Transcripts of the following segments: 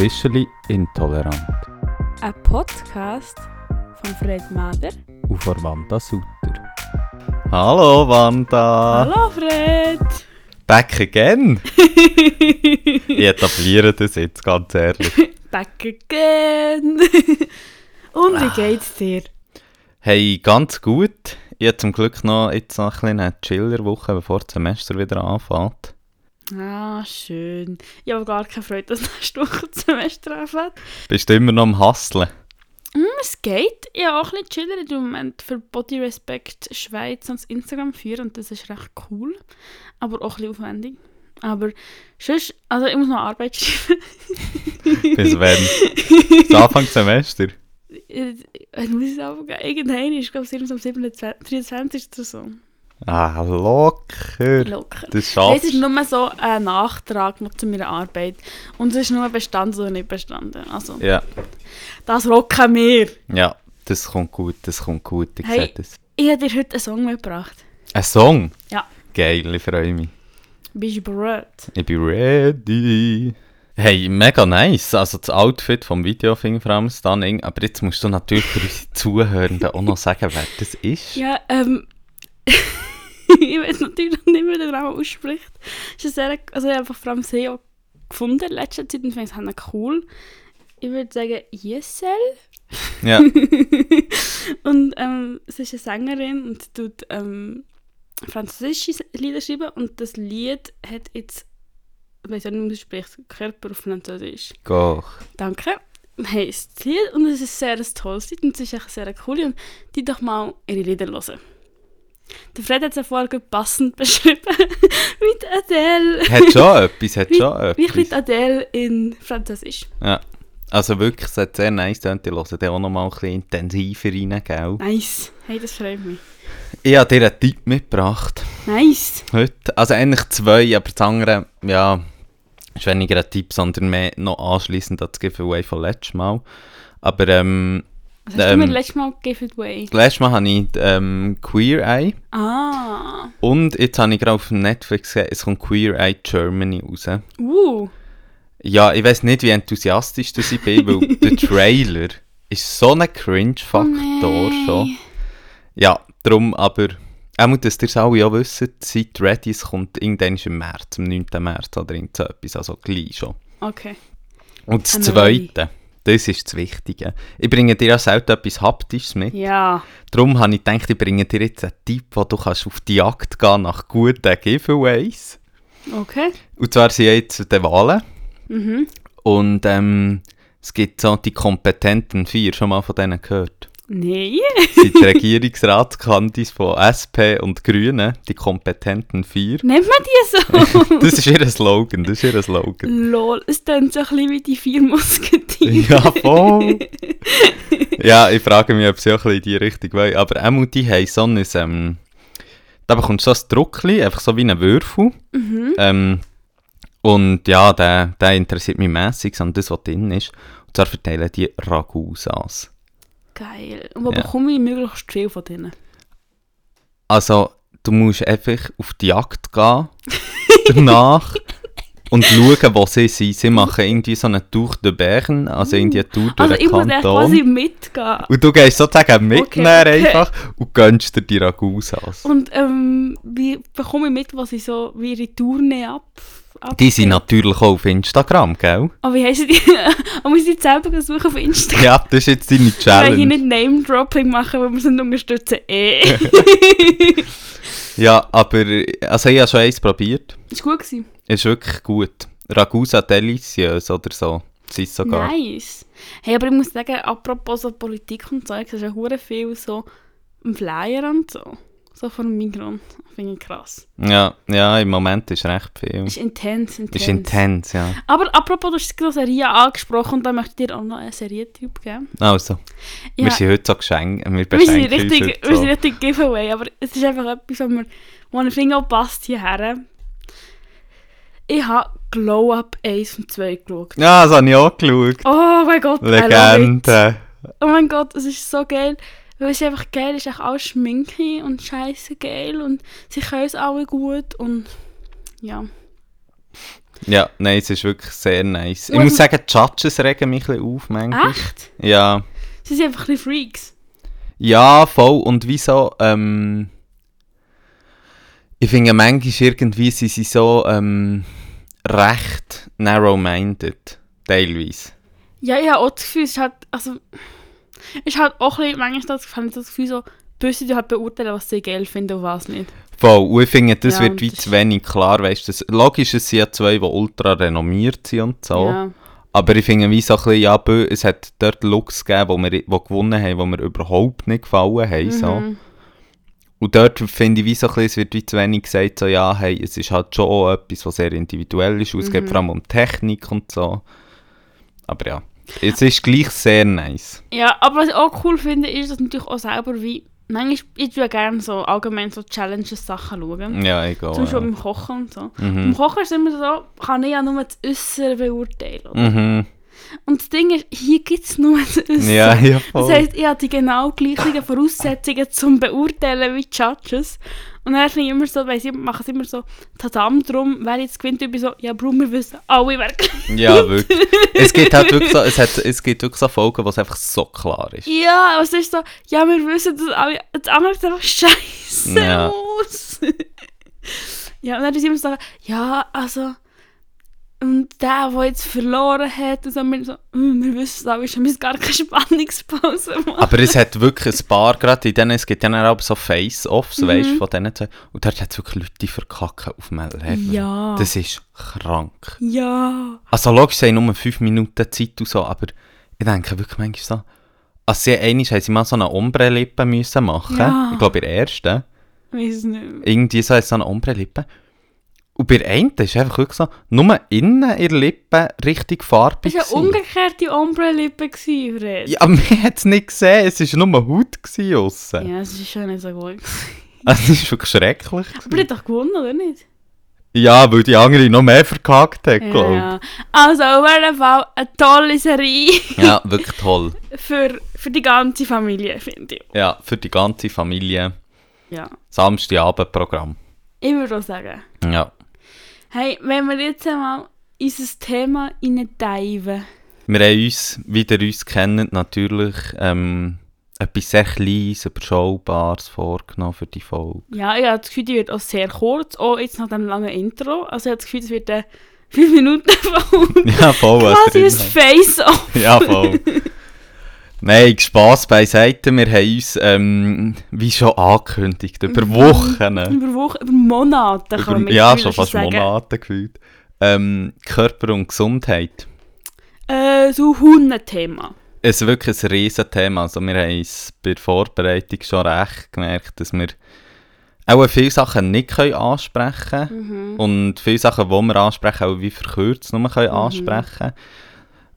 Officially Intolerant Ein Podcast von Fred Mader. und von Wanda Sutter. Hallo Wanda! Hallo Fred! Back again! ich etabliere das jetzt, ganz ehrlich. Back again! Und wie geht's dir? Hey, ganz gut. Ich habe zum Glück noch jetzt noch ein eine Chiller-Woche, bevor das Semester wieder anfängt. Ah, schön. Ich habe gar keine Freude, dass nächste Woche das Semester anfängt. Bist du immer noch am Hustlen? Hm, es geht. Ich habe auch ein bisschen chillen. Ich im Moment für Body Respect Schweiz ans Instagram führen und das ist recht cool. Aber auch ein bisschen aufwendig. Aber sonst, also ich muss noch Arbeit schreiben. Bis wenn? Das Anfang Semester? Ich ich muss es aufgeben. Irgendwann ist, glaube ich, am 27, 23. oder so. Ah, locker. Locker. Das Es schaffst ist nur so ein Nachtrag noch zu meiner Arbeit. Und es ist nur bestanden oder nicht bestanden. Also, Ja, das rocken wir. ja, das kommt gut, das kommt gut. Ich Hey. sehe das. Ich habe dir heute einen Song mitgebracht. Ein Song? Ja. Geil, ich freue mich. Bist du bereit? Ich bin ready. Hey, mega nice. Also das Outfit vom Video finde ich vor allem stunning. Aber jetzt musst du natürlich für unsere Zuhörenden auch noch sagen, wer das ist. Ja, ähm... ich weiß natürlich noch nicht, wie der Name ausspricht. Ist sehr, also ich habe einfach vor allem SEO gefunden in letzter Zeit und finde es halt cool. Ich würde sagen, Yesel. Ja, und ähm, sie ist eine Sängerin und tut ähm, französische Lieder schreiben und das Lied hat jetzt, ich weiß auch nicht, wie man spricht, Körper auf Französisch. go. Danke. Heisst das Lied und es ist sehr ein tolles Lied und es ist echt sehr cool und die doch mal ihre Lieder hören. Der Fred hat es ja vorher gut passend beschrieben mit Adele. Hat schon etwas, hat schon wie mit etwas. Adele in Französisch. Ja. Also wirklich, es hat sehr nice. Ich höre den auch noch mal ein bisschen intensiver rein, gell? Nice. Hey, das freut mich. Ich habe dir einen Tipp mitgebracht. Nice. Heute. Also eigentlich zwei, aber das andere, ja, ist weniger ein Tipp, sondern mehr noch anschliessend an das Giveaway von letztes Mal. Aber ähm, Was hast du mir Ähm, letztes Mal Give It Away? letztes Mal habe ich ähm, Queer Eye Ah. und jetzt habe ich gerade auf Netflix gesehen, es kommt Queer Eye Germany raus. Uh. Ja, ich weiß nicht, wie enthusiastisch das ich bin, weil der Trailer ist so ein Cringe-Faktor Nee. schon. Ja, darum aber, auch dass ihr es alle auch wisst, seid ready, es kommt irgendwann im März, am 9. März oder irgend so etwas, also gleich schon. Okay. Und das. Zweite, das ist das Wichtige. Ich bringe dir ja selten etwas Haptisches mit. Ja. Darum habe ich gedacht, ich bringe dir jetzt einen Tipp, wo du kannst auf die Jagd gehen nach guten Giveaways. Okay. Und zwar sind jetzt die Wahlen. Mhm. Und ähm, es gibt so die kompetenten vier, schon mal von denen gehört. Nein. Sind die Regierungsratskandis von SP und Grünen, die kompetenten vier. Nennt man die so? Das ist ihr Slogan, das ist ihr Slogan. Lol, es klingt so ein bisschen wie die vier Musketiere. Ja, voll. ja, ich frage mich, ob sie auch ein bisschen in die Richtung wollen. Aber auch die haben so ein, ähm, da bekommst du so ein Druckli, einfach so wie ein Würfel. Mhm. Ähm, und ja, der, der interessiert mich mässig an das, was drin ist. Und zwar verteilen die Ragusas. Geil. Und wo Ja. bekomme ich möglichst viel von denen? Also, du musst einfach auf die Jagd gehen, danach, und schauen, wo sie sind. Sie machen irgendwie so eine Tour de Bern, also irgendwie eine Tour durch Also den ich muss quasi Kanton. mitgehen. Und du gehst sozusagen mitnehmen okay. einfach und gönnst dir die Ragusas. Und ähm, wie bekomme ich mit, was ich so wie ihre Tournee ab... ab Die sind natürlich auch auf Instagram, gell? Aber wie heissen die? Und muss ich selber suchen auf Instagram? Ja, das ist jetzt deine Ich will hier Challenge. nicht Name-Dropping machen, weil wir sind unterstützen eh. Ja, aber also ich habe schon eins probiert. ist gut gewesen. Ist wirklich gut. Ragusa delicieux oder so. Sie ist sogar. Nice. Hey, aber ich muss sagen, apropos so Politik und Zeug, es ist ja hure viel so im Flyer und so. So von Migron. Finde ich krass. Ja, ja, im Moment ist recht viel. Ist intens, intens. Ist intens, ja. Aber apropos, du hast gerade Serie angesprochen und da möchte ich dir auch noch einen Serientyp geben. Also, Ja, wir sind heute so geschenkt. Wir wir sind richtig, sind so. richtig Giveaway, aber es ist einfach etwas, was mir, wo finde, auch passt hierher. Ich habe Glow Up 1 und 2 geschaut. Ja, das habe ich auch geschaut. Oh mein Gott. Legende. Oh mein Gott, es ist so geil. Weil es ist einfach geil, es ist echt alles Schminke und scheiße geil und sie können es alle gut und ja. Ja, nein, es ist wirklich sehr nice. Ich Und- muss sagen, die Judges regen mich ein bisschen auf manchmal. Echt? Ja. Sie sind einfach ein bisschen Freaks. Ja, voll. Und wieso, ähm... Ich finde, manchmal irgendwie sind sie so, ähm... recht narrow-minded. Teilweise. Ja, ich habe auch das Gefühl, es ist halt, also, es ist halt auch ein bisschen, manchmal das, habe ich das Gefühl so, böse die halt beurteilen, was sie geil finden und was nicht. Voll. Und ich finde, das Ja, wird wie zu wenig klar, weißt du. Logisch, es sind ja zwei, die ultra renommiert sind und so. Ja. Aber ich finde, wie so ein bisschen, ja, bö, es hat dort Looks gegeben, wo wir, wo gewonnen haben, wo mir überhaupt nicht gefallen haben, so. Und dort finde ich, wie so ein bisschen, es wird wie zu wenig gesagt, so, ja, hey, es ist halt schon auch etwas, was sehr individuell ist, es geht Mhm. vor allem um Technik und so. Aber ja, es ist gleich sehr nice. Ja, aber was ich auch cool finde, ist, dass natürlich auch selber wie, manchmal, ich ja gerne so allgemein so Challenges-Sachen schauen. Ja, egal. Zum Beispiel Ja. beim Kochen und so. Beim Mhm. Kochen ist es immer so, kann ich ja nur das Äußere beurteilen. Mhm. Und das Ding ist, hier gibt es nur das. Ja, ja, Das voll. heisst, ich habe die genau gleichen Voraussetzungen zum Beurteilen wie die Judges. Und dann finde ich immer so, weil sie machen es immer so, Tadam drum, wer jetzt gewinnt, ich bin so, ja, Bro, wir wissen alle, wer gewinnt. Ja, wirklich. es gibt halt wirklich so, es, hat, es gibt wirklich so Folgen, wo es einfach so klar ist. Ja, aber es ist so, ja, wir wissen das alle, das andere sieht einfach scheiße Ja. aus. ja, und dann ist immer so, ja, also, und der, der jetzt verloren hat, und so, wir so, «Hm, wir wissen es alle, wir müssen gar keine Spannungspause machen. Aber es hat wirklich ein paar, gerade in denen, es gibt ja dann auch so Face-Offs, Mhm. weißt du, von denen zwei. Und dort hat es wirklich Leute, die verkacken auf dem Level. Ja. Das ist krank. ja. Also logisch, sie haben nur 5 Minuten Zeit und so, aber ich denke wirklich manchmal so, also sie, einmal haben sie mal so eine Ombre-Lippe müssen machen, Ja. ich glaube in der ersten, weiß nicht irgendwie so, so eine Ombre-Lippe. Und bei einen ist einfach wirklich so, nur innen ihre Lippe richtig farbig Das war eine umgekehrte Ombre-Lippe, Fred. Ja, man hat es nicht gesehen, es war nur Haut aussen. Ja, es ist schon nicht so gut. Also, das ist wirklich schrecklich. Aber die hat doch gewonnen, oder nicht? Ja, weil die andere noch mehr verkackt hat, Ja, glaube ja. Also, auf jeden Fall eine tolle Serie ich. Ja, wirklich toll. für, für die ganze Familie, finde ich. Ja, für die ganze Familie. Ja. Samstagabendprogramm. Ich würde auch sagen. Ja. Hey, wenn wir jetzt einmal in unser Thema hineindeiven. Wir haben uns, wie ihr uns kennt, natürlich ähm, etwas sehr Kleines, Überschaubares vorgenommen für die Folge. Ja, ich habe das Gefühl, die wird auch sehr kurz, auch jetzt nach dem langen Intro. Also ich habe das Gefühl, es wird eine 5 Minuten Folge. Ja, voll. Quasi ein. Face-Off. Ja, voll. Nein, Spass beiseite. Wir haben uns, ähm, wie schon angekündigt, über Wochen, Über Wochen, über Monate kann man über, ja, schon fast sagen. Monate gefühlt, ähm, Körper und Gesundheit. Äh, so Hundenthema. Es ist wirklich ein Riesenthema. Also wir haben uns bei der Vorbereitung schon recht gemerkt, dass wir auch viele Sachen nicht können ansprechen können. Mhm. Und viele Sachen, die wir ansprechen, auch wie verkürzt nur können Mhm. ansprechen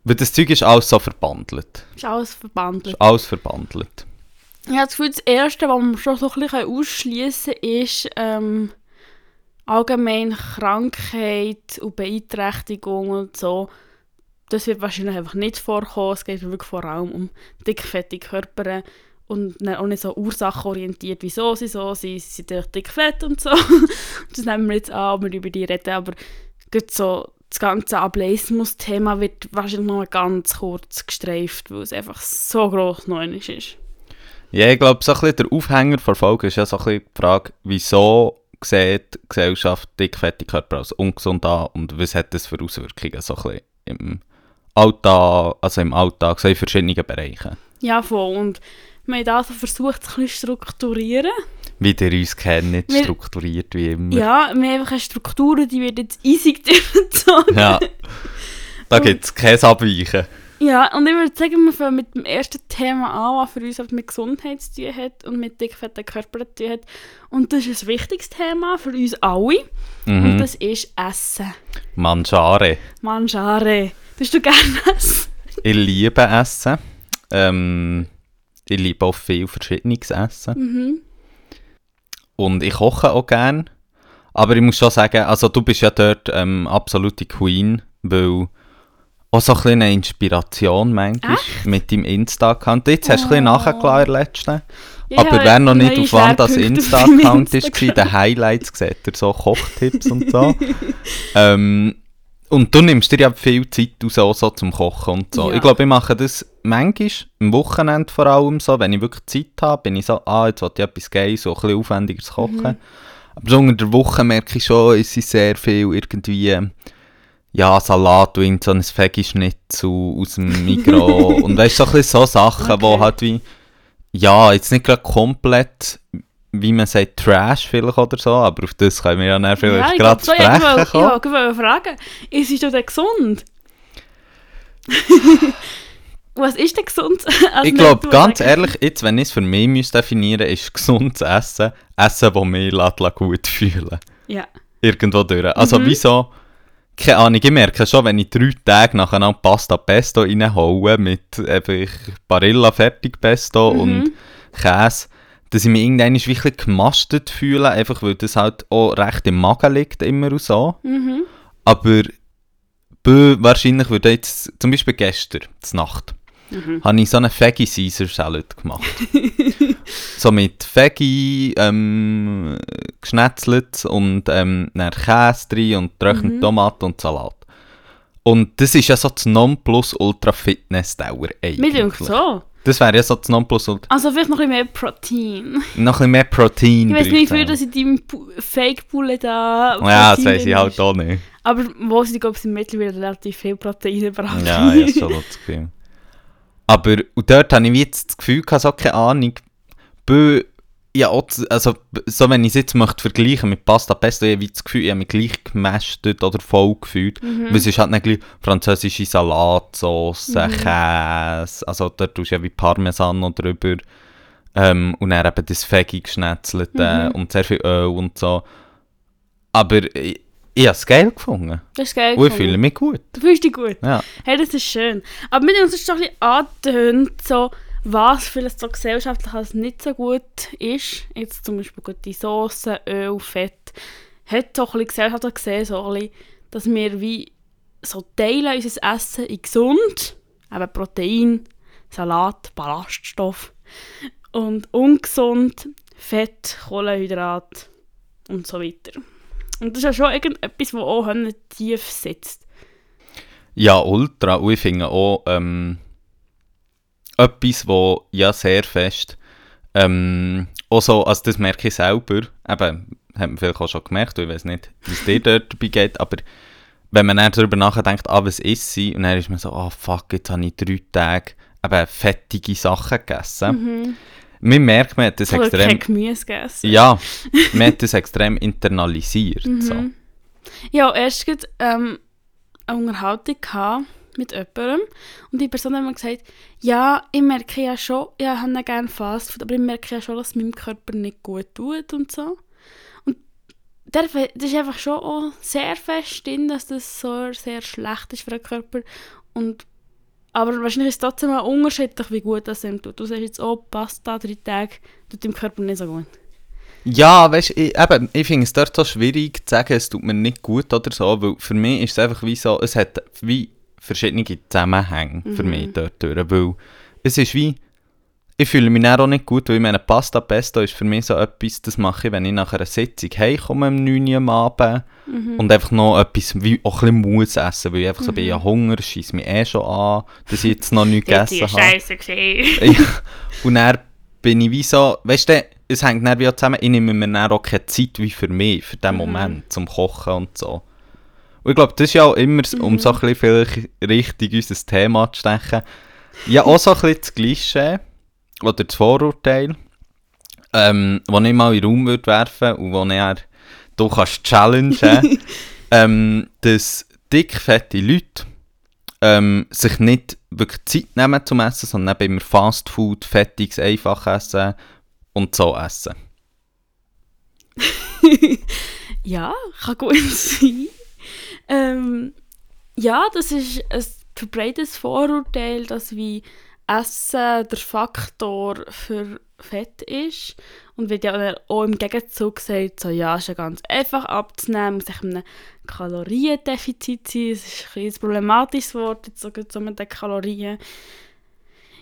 Weil das Zeug ist alles so verbandelt. Ist alles verbandelt. Ist alles verbandelt. Ich habe das Gefühl, das Erste, was wir schon so ein bisschen ausschließen können, ist ähm, allgemein Krankheit und Beeinträchtigung und so. Das wird wahrscheinlich einfach nicht vorkommen. Es geht wirklich vor allem um dickfettige Körper und auch nicht so ursachenorientiert, wieso sie so sind. Sie sind dickfett und so. das nehmen wir jetzt an, wenn wir über die reden, aber so das ganze Ableismus-Thema wird wahrscheinlich noch ganz kurz gestreift, weil es einfach so gross noch ist. Ja, ich glaube, so ein bisschen der Aufhänger der Folge ist ja so ein bisschen die Frage, wieso sieht die Gesellschaft dickfettige Körper als ungesund an und was hat das für Auswirkungen so ein bisschen im Alltag, also im Alltag, so in verschiedenen Bereichen. Ja, voll. Und wir haben also versucht, es ein bisschen zu strukturieren. Wie ihr uns kennt, Wir- strukturiert wie immer. Ja, wir haben einfach eine Struktur, die wird jetzt easy durchgezogen. Ja. Da gibt es kein Abweichen. Ja, und ich würde sagen, wir fangen mit dem ersten Thema an, was für uns halt mit Gesundheit zu tun hat und mit dickfetten Körpern zu tun hat. Und das ist ein wichtiges Thema für uns alle. Und Mhm. das ist Essen. Mangiare. Mangiare. Tust du gerne essen? Ich liebe Essen. Ähm, ich liebe auch viel verschiedenes Essen. Mhm. Und ich koche auch gern. Aber ich muss schon sagen, also du bist ja dort ähm, absolute Queen, weil auch so ein bisschen eine Inspiration manchmal mit deinem Insta-Account. Jetzt hast du ein bisschen Oh. nachgeladen in der letzten. Aber wer noch nicht auf Schwerpunkte auf Insta-Account ist, war, den Highlights sieht er so Kochtipps und so. ähm, und du nimmst dir ja viel Zeit aus, auch so zum Kochen und so. Ja. Ich glaube, ich mache das manchmal, am Wochenende vor allem so, wenn ich wirklich Zeit habe, bin ich so, ah, jetzt will ich etwas Geiles, so ein bisschen aufwendigeres Kochen. Mhm. Aber so unter der Woche merke ich schon, es ist sehr viel irgendwie, ja, Salat und so ein Veggie-Schnitzel aus dem Mikro und weißt du, so, ein bisschen so Sachen, Okay. wo halt wie, ja, jetzt nicht gerade komplett, wie man sagt, Trash vielleicht oder so, aber auf das können wir ja dann vielleicht Ja, gerade so, ich sprechen wollte ich wollte gerade fragen, ist es denn gesund? Was ist denn gesund? Also Ich nicht glaube, ganz sagen. ehrlich, jetzt, wenn ich es für mich müsste definieren ist gesundes Essen, Essen, das mich gut fühlen Ja. Irgendwo durch. Also Mhm. wieso, keine Ahnung, ich merke schon, wenn ich drei Tage nacheinander Pasta Pesto reinhaue mit einfach Barilla Fertigpesto Mhm. und Käse, dass ich mich irgendwann wirklich gemastet fühle, einfach weil das halt auch recht im Magen liegt immer und so. Mhm. Aber bö, wahrscheinlich würde jetzt, zum Beispiel gestern, zur Nacht, Mhm. habe ich so einen Veggie Caesar Salad gemacht. so mit Veggie ähm, geschnetzelt und ähm, Käse drin und trockene Mhm. Tomaten und Salat. Und das ist ja so das Nonplus-Ultra-Fitness-Dauer Mir eigentlich. denkt so. Das wäre ja so das Nonplus-Ultra... Also vielleicht noch ein bisschen mehr Protein. Noch ein bisschen mehr Protein Ich weiß nicht, wie viel das in deinem Fake-Bulle da Ja, das Protein weiss ich halt auch nicht. Aber wo sie, glaube ich, mittlerweile relativ viel Proteine bereit. Ja, ja, schon das Gefühl. Aber und dort habe ich jetzt das Gefühl, gehabt, so keine Ahnung, bö, ja, also, so wenn ich es jetzt möchte vergleichen mit Pasta Pesto, ich habe das Gefühl, ich habe mich gleich gemästet oder voll gefühlt. Mhm. Weil es ist halt nicht französische Salatsauce, Mhm. Käse, also dort tust du ja wie Parmesan noch drüber. Ähm, und dann eben das Veggie geschnetzelte Mhm. und sehr viel Öl und so. Aber ich, ich habe es geil gefunden. Das ist geil. Und ich fühle mich gut. Du fühlst dich gut. Ja. Hey, das ist schön. Aber mit uns ist doch ein bisschen angetönt, so, was vielleicht so gesellschaftlich als nicht so gut ist. Jetzt zum Beispiel gute Soße, Öl, Fett. Hat so ein bisschen gesellschaftlich gesehen, so bisschen, dass wir wie so teilen unser Essen in gesund, eben Protein, Salat, Ballaststoff und ungesund, Fett, Kohlenhydrat und so weiter. Und das ist ja schon irgendetwas, was auch tief sitzt. Ja, ultra. Und ich finde auch ähm, etwas, wo ja sehr fest, ähm, auch so, also das merke ich selber, eben, hat man vielleicht auch schon gemerkt, ich weiß nicht, wie es dir dort dabei geht, aber wenn man dann darüber nachdenkt, ah, was ist sie, und dann ist man so, ah, fuck, jetzt habe ich drei Tage eben fettige Sachen gegessen. Mhm. Man merkt, man hat das Oder extrem, Gemüse gegessen. ja, man hat das extrem internalisiert, so. Mhm. Ja, erst gerade ähm, eine Unterhaltung gehabt mit jemandem und die Person hat mir gesagt, ja, ich merke ja schon, ich habe gerne Fastfood, aber ich merke ja schon, dass es meinem Körper nicht gut tut und so. Und das ist einfach schon auch sehr fest drin, dass das so sehr schlecht ist für den Körper und aber wahrscheinlich ist es trotzdem auch unterschiedlich, wie gut das ihm tut. Du sagst jetzt, oh, Pasta, drei Tage, tut dem Körper nicht so gut. Ja, weißt du, ich, eben, ich finde es dort so schwierig zu sagen, es tut mir nicht gut oder so, weil für mich ist es einfach wie so, es hat wie verschiedene Zusammenhänge für Mhm. mich dort durch, weil es ist wie, ich fühle mich auch nicht gut, weil ich meine, Pasta Pesto ist für mich so etwas, das mache ich, wenn ich nach einer Sitzung heimkomme um 9 Uhr am Abend Mhm. und einfach noch etwas wie auch ein bisschen muss essen, weil ich einfach so bin, ja Hunger, schießt mich eh schon an, dass ich jetzt noch nichts gegessen habe. Scheiße gesehen. Ja. Und dann bin ich wie so, weißt du, es hängt dann wie auch zusammen, ich nehme mir dann auch keine Zeit wie für mich, für den Moment, zum Kochen und so. Und ich glaube, das ist ja auch immer, um so ein bisschen vielleicht richtig unser Thema zu stechen, ja auch so ein bisschen das Klischee oder das Vorurteil, ähm, das ich mal in den Raum würde werfen und wo ich du kannst challengen, ähm, dass dickfette Leute ähm, sich nicht wirklich Zeit nehmen zum Essen, sondern eben immer Fast Food, fettiges Einfachessen und so essen. Ja, kann gut sein. Ähm, ja, das ist ein verbreitetes Vorurteil, dass wie Essen der Faktor für Fett ist. Und wird ja auch im Gegenzug gesagt, so, ja, ist ja ganz einfach abzunehmen, muss sich einem Kaloriendefizit sein. Das ist ein, ein problematisches Wort, jetzt sogar so mit den Kalorien.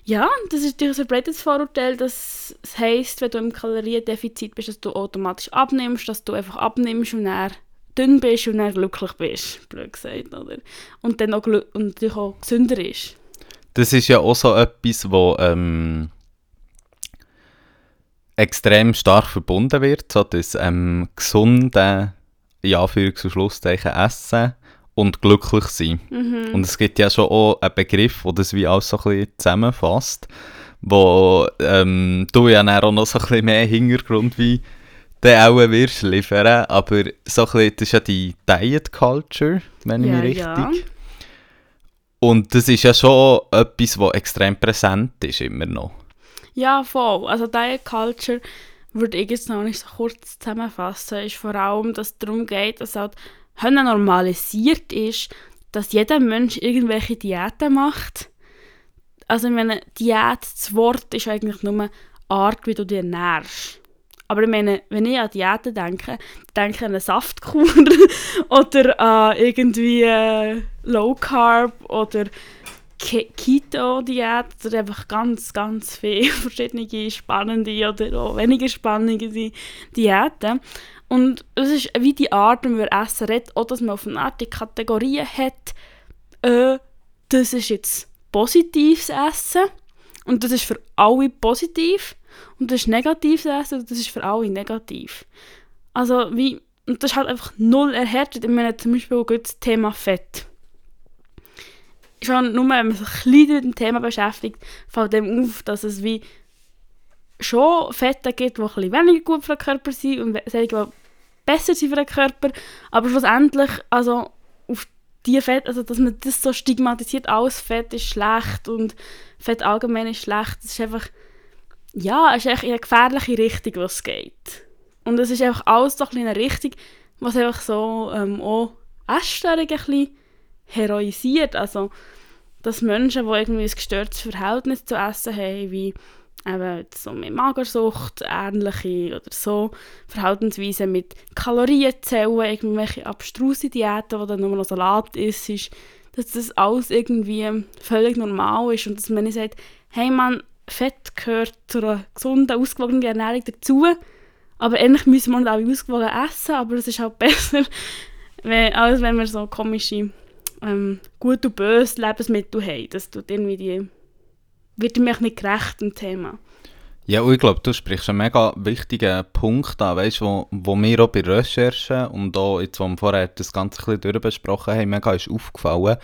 Ja, das ist natürlich ein verbreitetes Vorurteil, dass es heisst, wenn du im Kaloriendefizit bist, dass du automatisch abnimmst, dass du einfach abnimmst und dann dünn bist und dann glücklich bist, blöd gesagt, oder? Und dann auch, und natürlich auch gesünder ist. Das ist ja auch so etwas, wo ähm, extrem stark verbunden wird, so das ähm, gesunde, Anführungs- und Schlusszeichen, Essen und glücklich sein. Mhm. Und es gibt ja schon auch einen Begriff, der das wie alles so ein bisschen zusammenfasst, wo ähm, du ja dann auch noch so ein bisschen mehr Hintergrund wie der auch wirst liefern, aber so ein bisschen, das ist ja die Diet Culture, wenn ich Ja, mich richtig... ja. Und das ist ja schon etwas, was extrem präsent ist, immer noch. Ja, voll. Also Diet Culture würde ich jetzt noch nicht so kurz zusammenfassen, ist vor allem, dass es darum geht, dass halt Hölle normalisiert ist, dass jeder Mensch irgendwelche Diäten macht. Also ich meine, Diät, das Wort ist eigentlich nur eine Art, wie du dich ernährst. Aber ich meine, wenn ich an Diäten denke, denke ich an eine Saftkur oder an irgendwie äh, Low Carb oder Ke- Keto-Diät oder einfach ganz, ganz viele verschiedene spannende oder auch weniger spannende Di- Diäten. Und es ist wie die Art, wenn wir Essen reden, auch dass man auf eine Art die Kategorien hat, äh, das ist jetzt positives Essen und das ist für alle positiv und das ist negatives Essen und das ist für alle negativ. Also wie, und das ist halt einfach null erhärtet. Ich meine zum Beispiel auch das Thema Fett schon nur, wenn man sich ein bisschen mit dem Thema beschäftigt, fällt dem auf, dass es wie schon Fette gibt, die ein weniger gut für den Körper sind und solche, die besser sind für den Körper, aber schlussendlich, also auf die Fett, also dass man das so stigmatisiert, alles Fett ist schlecht und Fett allgemein ist schlecht, das ist einfach, ja, es ist echt in eine gefährliche Richtung, was geht. Und es ist einfach alles doch in eine Richtung, was einfach so ähm, auch Essstörungen ein bisschen heroisiert. Also, dass Menschen, die irgendwie ein gestörtes Verhältnis zu Essen haben, wie eben so mit Magersucht, ähnliche oder so Verhaltensweisen mit Kalorienzellen, irgendwelche abstruse Diäten, wo dann nur noch Salat isst, ist, dass das alles irgendwie völlig normal ist und dass man nicht sagt, hey man, Fett gehört zu einer gesunden, ausgewogenen Ernährung dazu, aber eigentlich müssen wir alle ausgewogen essen, aber es ist halt besser, als wenn wir so komische ähm, gut und böse Lebensmittel haben. Das tut irgendwie die, wird mir nicht gerecht im Thema. Ja, und ich glaube, du sprichst einen mega wichtigen Punkt an, weißt, wo, wo mir auch bei Recherchen und auch jetzt, wo wir vorher das Ganze ein bisschen durchbesprochen haben, mega ist aufgefallen,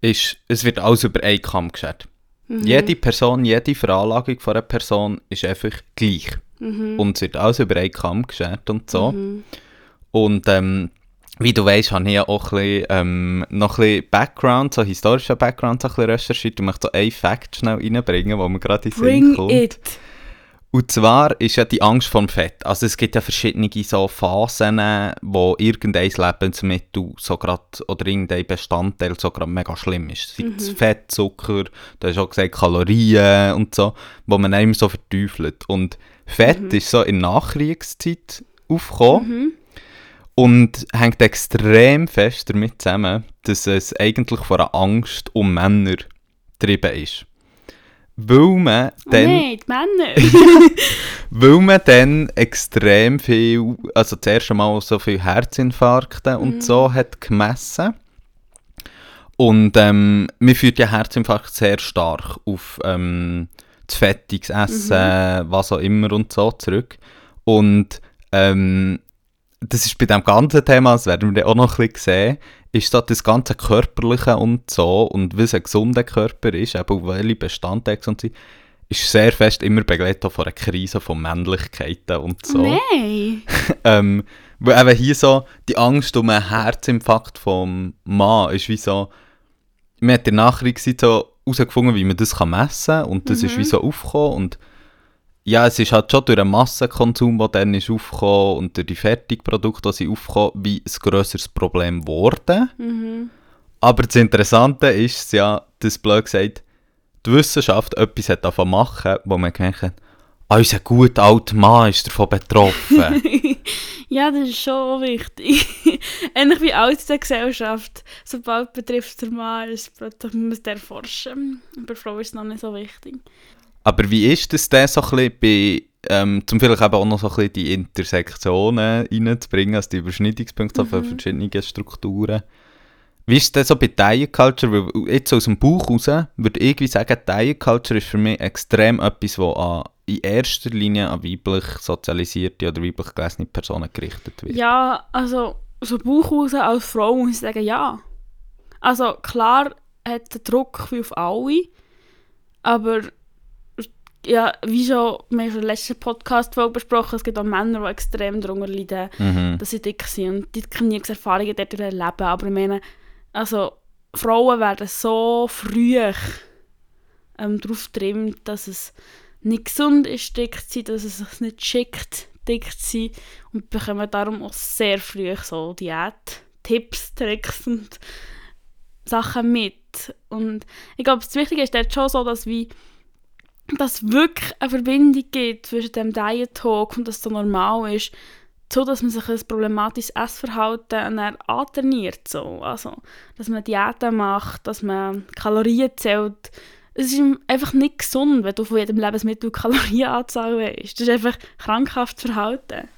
ist, es wird alles über einen Kamm geschert. Jede Person, jede Veranlagung von einer Person ist einfach gleich. Und es wird alles über einen Kamm geschert und so. Und ähm, wie du weißt, habe ich ja auch ein bisschen, ähm, noch ein bisschen Background, so historischer Background, so ein bisschen recherchiert und möchte so einen Fact schnell reinbringen, wo mir gerade in den Sinn kommt. it! Und zwar ist ja die Angst vom Fett. Also es gibt ja verschiedene so Phasen, wo irgendein Lebensmittel so grad, oder irgendein Bestandteil so gerade mega schlimm ist. Sei es Fett, Zucker, du hast auch gesagt Kalorien und so, wo man einem so verteufelt. Und Fett ist so in Nachkriegszeit aufgekommen und hängt extrem fest damit zusammen, dass es eigentlich von einer Angst um Männer getrieben ist. Weil man Oh dann... nein, die Männer! Weil man dann extrem viel, also zuerst einmal so viel Herzinfarkte und so hat gemessen. Und ähm, man führt ja Herzinfarkt sehr stark auf ähm, das fettiges Essen, was auch immer und so zurück. Und ähm, das ist bei dem ganzen Thema, das werden wir dann auch noch ein bisschen sehen, ist so das ganze Körperliche und so und wie es ein gesunder Körper ist, eben welche Bestandteile gesund sind, ist sehr fest immer begleitet von einer Krise von Männlichkeiten und so. Nein! Ähm, weil eben hier so die Angst um einen Herzinfarkt vom Mann ist wie so, man hat in der Nachkriegszeit so herausgefunden, wie man das kann messen kann und das ist wie so aufgekommen und ja, es ist halt schon durch den Massenkonsum, der dann ist aufgekommen und durch die Fertigprodukte, die sind aufgekommen, wie ein grösseres Problem geworden. Aber das Interessante ist ja, dass blöd gesagt, die Wissenschaft etwas hat davon machen, wo man gemerkt hat, ah, unser guter alter Mann ist davon betroffen. ja, das ist schon wichtig. Ähnlich wie alles in der Gesellschaft. Sobald betrifft der Mann, ist plötzlich muss der forschen. Bei Frauen ist es noch nicht so wichtig. Aber wie ist das denn so ein bisschen bei, ähm, zum vielleicht eben auch noch so ein bisschen die Intersektionen reinzubringen, also die Überschneidungspunkte Mhm. von verschiedenen Strukturen. Wie ist das so bei Diet Culture? Weil jetzt aus dem Bauch raus würde ich irgendwie sagen, Diet Culture ist für mich extrem etwas, was an, in erster Linie an weiblich sozialisierte oder weiblich gelesene Personen gerichtet wird. Ja, also so Bauch raus als Frau muss ich sagen, ja. Also klar hat der Druck wie auf alle, aber ja, wie schon, wir haben schon im letzten Podcast besprochen, es gibt auch Männer, die extrem darunter leiden, Mhm. dass sie dick sind und die können nie Erfahrungen dort erleben, aber ich meine, also Frauen werden so früh ähm, darauf getrimmt, dass es nicht gesund ist, dick zu sein, dass es sich nicht schickt, dick zu sein und bekommen darum auch sehr früh so Diät-Tipps, Tricks und Sachen mit. Und ich glaube, das Wichtige ist dort schon so, dass wie dass wirklich eine Verbindung gibt zwischen dem Diet Talk und dass so normal ist, so dass man sich ein problematisches Essverhalten antrainiert. So. Also, dass man Diäten macht, dass man Kalorien zählt. Es ist einfach nicht gesund, wenn du von jedem Lebensmittel Kalorienanzahl weißt. Das ist einfach krankhaftes Verhalten.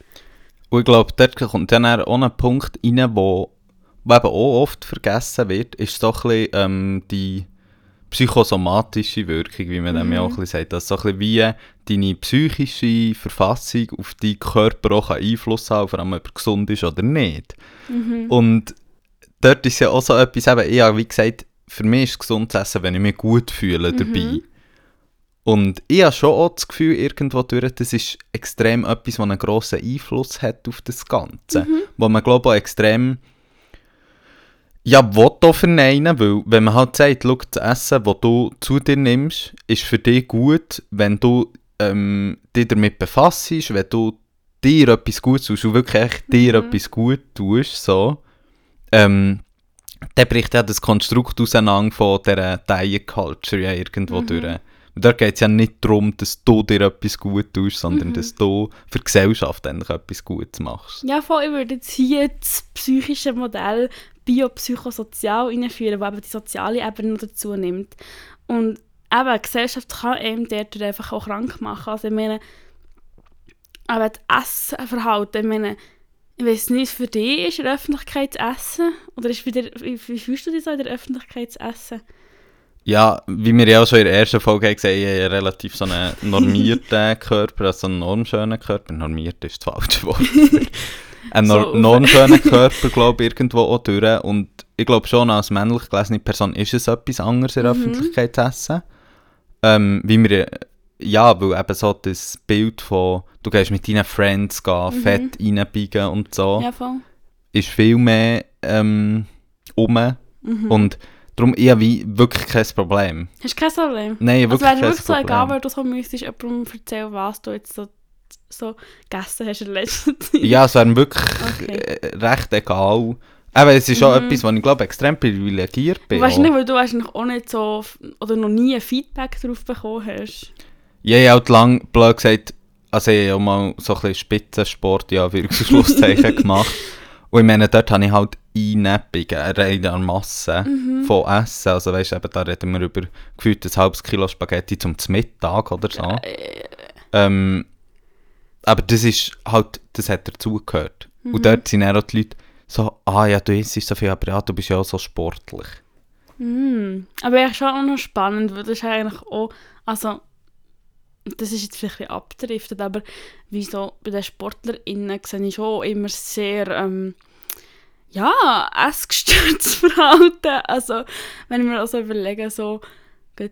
Und ich glaube, dort kommt dann auch ein Punkt rein, wo eben auch oft vergessen wird, ist so ein bisschen ähm, die psychosomatische Wirkung, wie man dem ja auch ein bisschen sagt. Dass so ein bisschen wie deine psychische Verfassung auf deinen Körper auch Einfluss haben, vor allem ob er gesund ist oder nicht. Und dort ist ja auch so etwas, eben, ja, wie gesagt, für mich ist es gesund zu essen, wenn ich mich gut fühle dabei. Und ich habe schon auch das Gefühl, irgendwo durch, das ist extrem etwas, was einen grossen Einfluss hat auf das Ganze. Wo man, glaube ich, auch extrem ja, will auch verneinen, weil wenn man halt sagt, schau, das Essen, das du zu dir nimmst, ist für dich gut, wenn du ähm, dich damit befasst, wenn du dir etwas Gutes tust und wirklich echt dir etwas gut tust, so, ähm, dann bricht ja das Konstrukt auseinander von dieser Diet Culture ja irgendwo durch. Und da geht es ja nicht darum, dass du dir etwas gut tust, sondern dass du für die Gesellschaft eigentlich etwas Gutes machst. Ja, voll, ich würde jetzt hier das psychische Modell biopsychosozial einführen, wo eben die soziale Ebene noch dazu nimmt. Und eben, die Gesellschaft kann einem dort einfach auch krank machen. Also ich meine, aber das Essverhalten, ich meine, ich weiß nicht, für dich ist in der Öffentlichkeit zu essen? Oder ist dir, wie, wie fühlst du dich so in der Öffentlichkeit zu essen? Ja, wie wir ja auch schon in der ersten Folge haben gesehen, ich habe relativ so einen normierten Körper, also einen normschönen Körper. Normiert ist das falsche Wort. einen So nor auf- normschönen Körper, glaube ich, irgendwo auch durch. Und ich glaube schon, als männlich gelesene Person ist es etwas anderes in der Mhm. Öffentlichkeit zu essen. Ähm, wie wir, ja, weil eben so das Bild von, du gehst mit deinen Friends gehen, Fett reinbiegen und so, Mhm. Ja, ist viel mehr ähm, um. Mhm. Und darum eher wie wirklich kein Problem. Hast du kein Problem? Nein, Also wirklich wäre dir kein wirklich so Problem. egal, weil du so müsstest jemandem erzählen, was du jetzt so, so gegessen hast in der letzten Zeit. Ja, es wäre wirklich Okay. äh, recht egal. Aber es ist auch Mhm. etwas, wo ich glaube extrem privilegiert bin. Nicht, weil du wahrscheinlich auch nicht so, oder noch nie Feedback darauf bekommen hast. Ja, ich habe halt lang blöd gesagt, also ich habe auch mal so ein bisschen Spitzensport, ja, für Schlusszeichen gemacht. Und ich meine, dort habe ich halt Einneppungen, rein an Masse Mhm. von Essen. Also weißt eben, da reden wir über gefühlt ein halbes Kilo Spaghetti zum Mittag oder so. Äh, Ähm, aber das ist halt, das hat dazugehört. Mhm. Und dort sind dann auch die Leute so, ah ja, du isst so viel, aber ja, du bist ja auch so sportlich. Mm. Aber ja, schon auch noch spannend, weil das ist eigentlich auch, also, das ist jetzt vielleicht ein bisschen abgedriftet, aber wie so bei den SportlerInnen sehe ich schon immer sehr, ähm, ja, essgestörtes Verhalten. Also, wenn ich mir auch so überlege, so,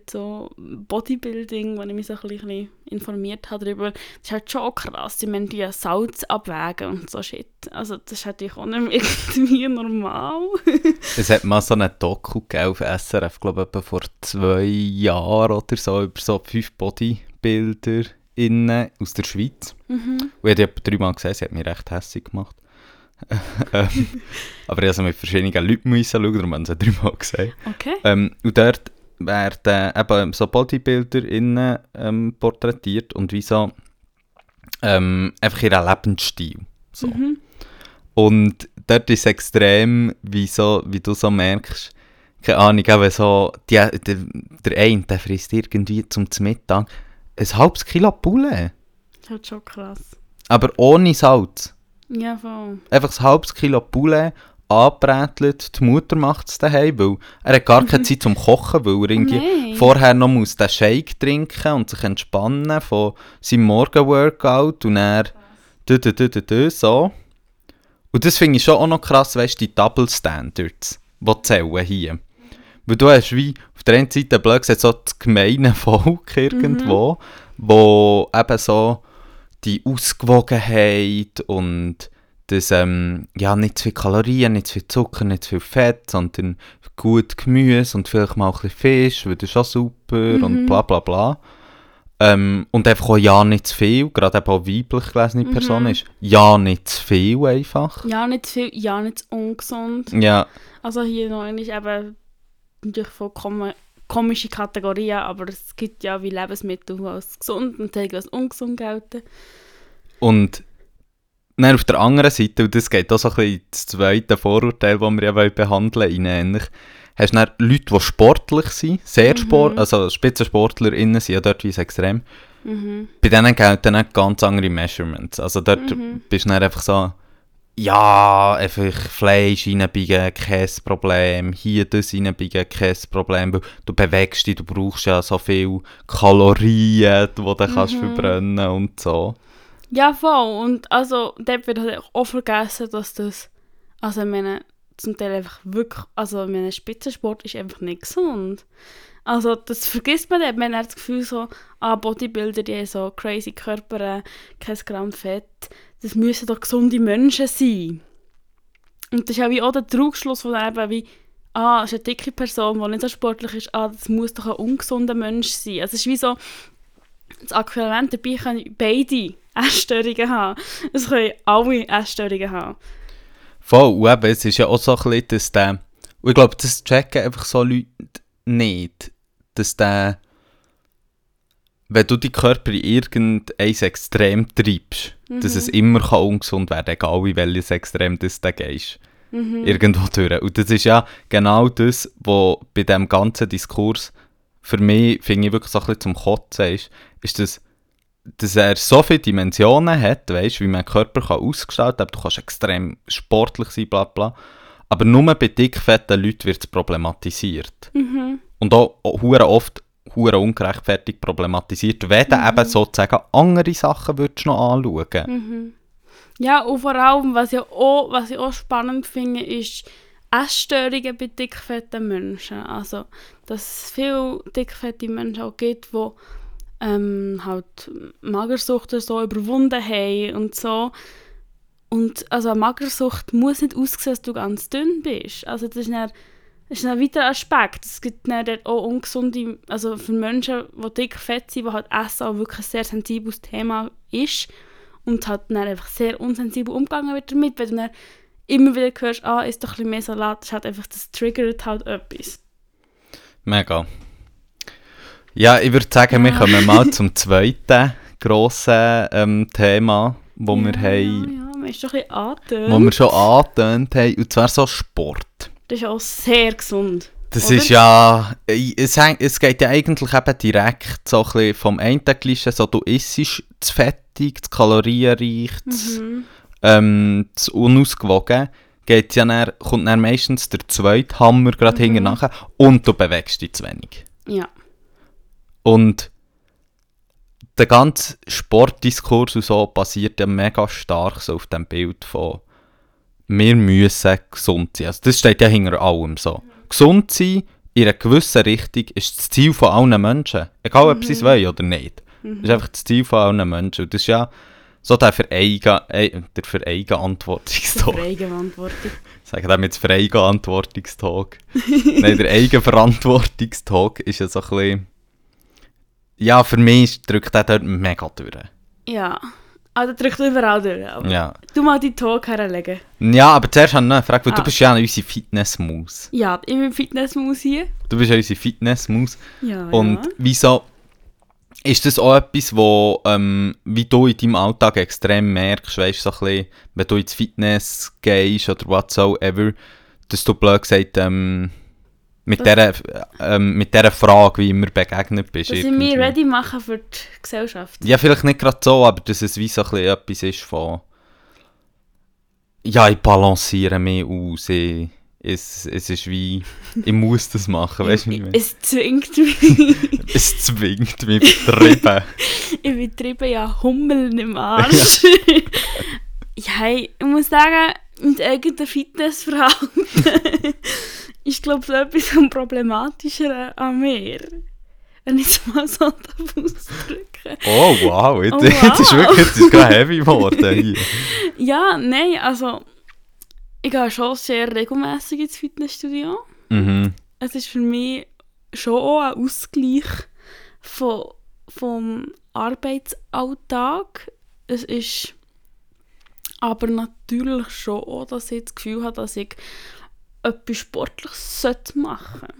so Bodybuilding, wo ich mich so ein bisschen informiert habe darüber, das ist halt schon krass. Die müssen die Salz abwägen und so Shit. Also, das ist natürlich auch nicht mehr irgendwie normal. Es hat mal so eine Doku auf SRF, glaube ich, vor zwei Jahren oder so, über so fünf Bodybuilder aus der Schweiz. mhm. Und ich habe die etwa dreimal gesehen, sie hat mich recht hässlich gemacht. ähm, aber ich musste mit verschiedenen Leuten müssen schauen, darum haben sie dreimal gesehen. Okay. Ähm, und dort werden eben so Bodybuilder innen ähm, porträtiert und wie so ähm, einfach ihren Lebensstil. So. Mhm. Und dort ist es extrem, wie, so, wie du so merkst, keine Ahnung, eben so, die, der, der eine, der frisst irgendwie zum Mittag ein halbes Kilo Poulet. Das ist schon krass. Aber ohne Salz. Ja, voll. Einfach ein halbes Kilo Poulet angebrätelt. Die Mutter macht es daheim, weil er hat gar keine Zeit zum Kochen, weil er irgendwie Nein. vorher noch muss den Shake trinken und sich entspannen von seinem Morgenworkout und dü, so. Und das finde ich schon auch noch krass, weißt du, die Double Standards, die zählen hier. Weil du hast wie auf der einen Seite blöd gesagt, so das gemeine Volk irgendwo, wo eben so die Ausgewogenheit und das, ähm, ja, nicht zu viel Kalorien, nicht zu viel Zucker, nicht zu viel Fett, sondern gut Gemüse und vielleicht mal ein bisschen Fisch, weil das ist auch super und bla bla bla. Ähm, und einfach auch ja nicht zu viel, gerade eben auch weiblich gelesene Person ist ja nicht zu viel einfach. Ja, nicht zu viel, ja, nicht zu ungesund. Ja, Also hier noch einmal eben natürlich vollkommen komische Kategorien, aber es gibt ja wie Lebensmittel, die als gesund und die als ungesund gelten. und dann auf der anderen Seite, und das geht auch so ein bisschen ins zweite Vorurteil, das wir ja behandeln wollen, ähnlich, hast du dann Leute, die sportlich sind, sehr Sport, also SpitzensportlerInnen sind ja dort wie extrem, Mhm. bei denen gelten dann ganz andere Measurements. Also dort bist du dann einfach so, ja, einfach Fleisch reinbiegen, kein Problem, hier das reinbiegen, kein Problem, weil du bewegst dich, du brauchst ja so viel Kalorien, die du kannst verbrennen und so. Ja, voll. Und also dort wird halt auch vergessen, dass das, also ich meine, zum Teil einfach wirklich, also ich meine, Spitzensport ist einfach nicht gesund. Also das vergisst man dann, man hat das Gefühl so, ah, Bodybuilder, die haben so crazy Körper, äh, kein Gramm Fett, das müssen doch gesunde Menschen sein. Und das ist ja wie auch der Trugschluss von eben wie, ah, das ist eine dicke Person, die nicht so sportlich ist, ah, das muss doch ein ungesunder Mensch sein. Also es ist wie so, das Äquivalent dabei können beide Essstörungen haben. Es können alle Essstörungen haben. Voll, und eben, es ist ja auch so ein bisschen, dass der, und ich glaube, das checken einfach so Leute nicht, dass der, wenn du deinen Körper in irgendein Extrem treibst, dass es immer kann ungesund werden kann, egal in welches Extrem das du gehst. Irgendwo durch. Und das ist ja genau das, was bei diesem ganzen Diskurs für mich, finde ich, wirklich so ein bisschen zum Kotzen ist, ist das, dass er so viele Dimensionen hat, weißt, wie mein Körper kann ausgestaltet werden Du kannst extrem sportlich sein, bla bla. Aber nur bei dickfetten Leuten wird es problematisiert. Und auch, auch oft hure ungerechtfertigt problematisiert, wenn du eben sozusagen andere Sachen würdest noch anschauen Ja, und vor allem, was, ja auch, was ich auch spannend finde, ist Essstörungen bei dickfetten Menschen. Also, dass es viele dickfette Menschen auch gibt, die ähm, halt Magersucht oder so überwunden haben und so. Und also eine Magersucht muss nicht aussehen, dass du ganz dünn bist. Also das ist dann, ist ein weiterer Aspekt. Es gibt dann auch ungesunde, also für Menschen, die dick fett sind, wo halt Essen auch wirklich ein sehr sensibles Thema ist und halt dann einfach sehr unsensibel umgegangen wird damit, wenn du dann immer wieder hörst, ah, isst doch ein bisschen mehr Salat, das, ist halt einfach, das triggert halt etwas. Mega. Ja, ich würde sagen, wir kommen mal zum zweiten grossen ähm, Thema, wo wir ja, haben, Ja, man ist doch ein bisschen angetönt. wo wir schon angetönt haben, und zwar so Sport. Das ist auch sehr gesund. Das Oder? ist ja, es, häng- es geht ja eigentlich eben direkt so ein bisschen vom einen Klischee, so du isst zu fettig, zu kalorienreich, zu, Mhm. ähm, zu unausgewogen, geht ja dann, kommt dann meistens der zweite Hammer gerade Mhm. nachher und du bewegst dich zu wenig. Ja. Und der ganze Sportdiskurs und so basiert ja mega stark so auf dem Bild von wir müssen gesund sein. Also das steht ja hinter allem so. Gesund sein in einer gewissen Richtung ist das Ziel von allen Menschen. Egal ob sie es wollen oder nicht. Das ist einfach das Ziel von allen Menschen. Und das ist ja so der Vereigen, äh, der. Sagen wir jetzt Vereinverantwortungstag. Nein, der Eigenverantwortungstag ist ja so ein bisschen... Ja, für mich drückt der dort mega durch. Ja. Also drückt überall durch. Aber Ja. Du mal die Talk herlegen. Ja, aber zuerst habe ich noch eine Frage, weil du Ah. bist ja unsere Fitnessmaus. Ja, ich bin Fitnessmaus hier. Du bist ja unsere Fitnessmaus. Ja, Und ja. wieso... Ist das auch etwas, wo, ähm, wie du in deinem Alltag extrem merkst, weißt so ein bisschen, wenn du ins Fitness gehst oder whatsoever, dass du blöd gesagt, ähm, mit dieser, ähm, mit dieser Frage, wie immer begegnet bist. Dass ich irgendwie. mich ready mache für die Gesellschaft. Ja, vielleicht nicht gerade so, aber dass es wie so ein bisschen etwas ist von. Ja, ich balanciere mich aus. Ich, es, es ist wie. Ich muss das machen, weißt du, ich? Es zwingt mich. Es zwingt mich betrieben. ich bin treiben ja Hummeln im Arsch. ja, ich muss sagen, mit irgendeinem Fitnessverhalten ist, glaube ich, so etwas am Problematischeren an mir. Wenn ich es mal so ausdrücken Oh wow, jetzt, Oh, jetzt ist wow. wirklich jetzt ist heavy geworden hier. Ja, nein, also ich gehe schon sehr regelmäßig ins Fitnessstudio. Mhm. Es ist für mich schon auch ein Ausgleich von, vom Arbeitsalltag. Es ist aber natürlich schon auch, dass ich das Gefühl habe, dass ich etwas Sportliches machen sollte.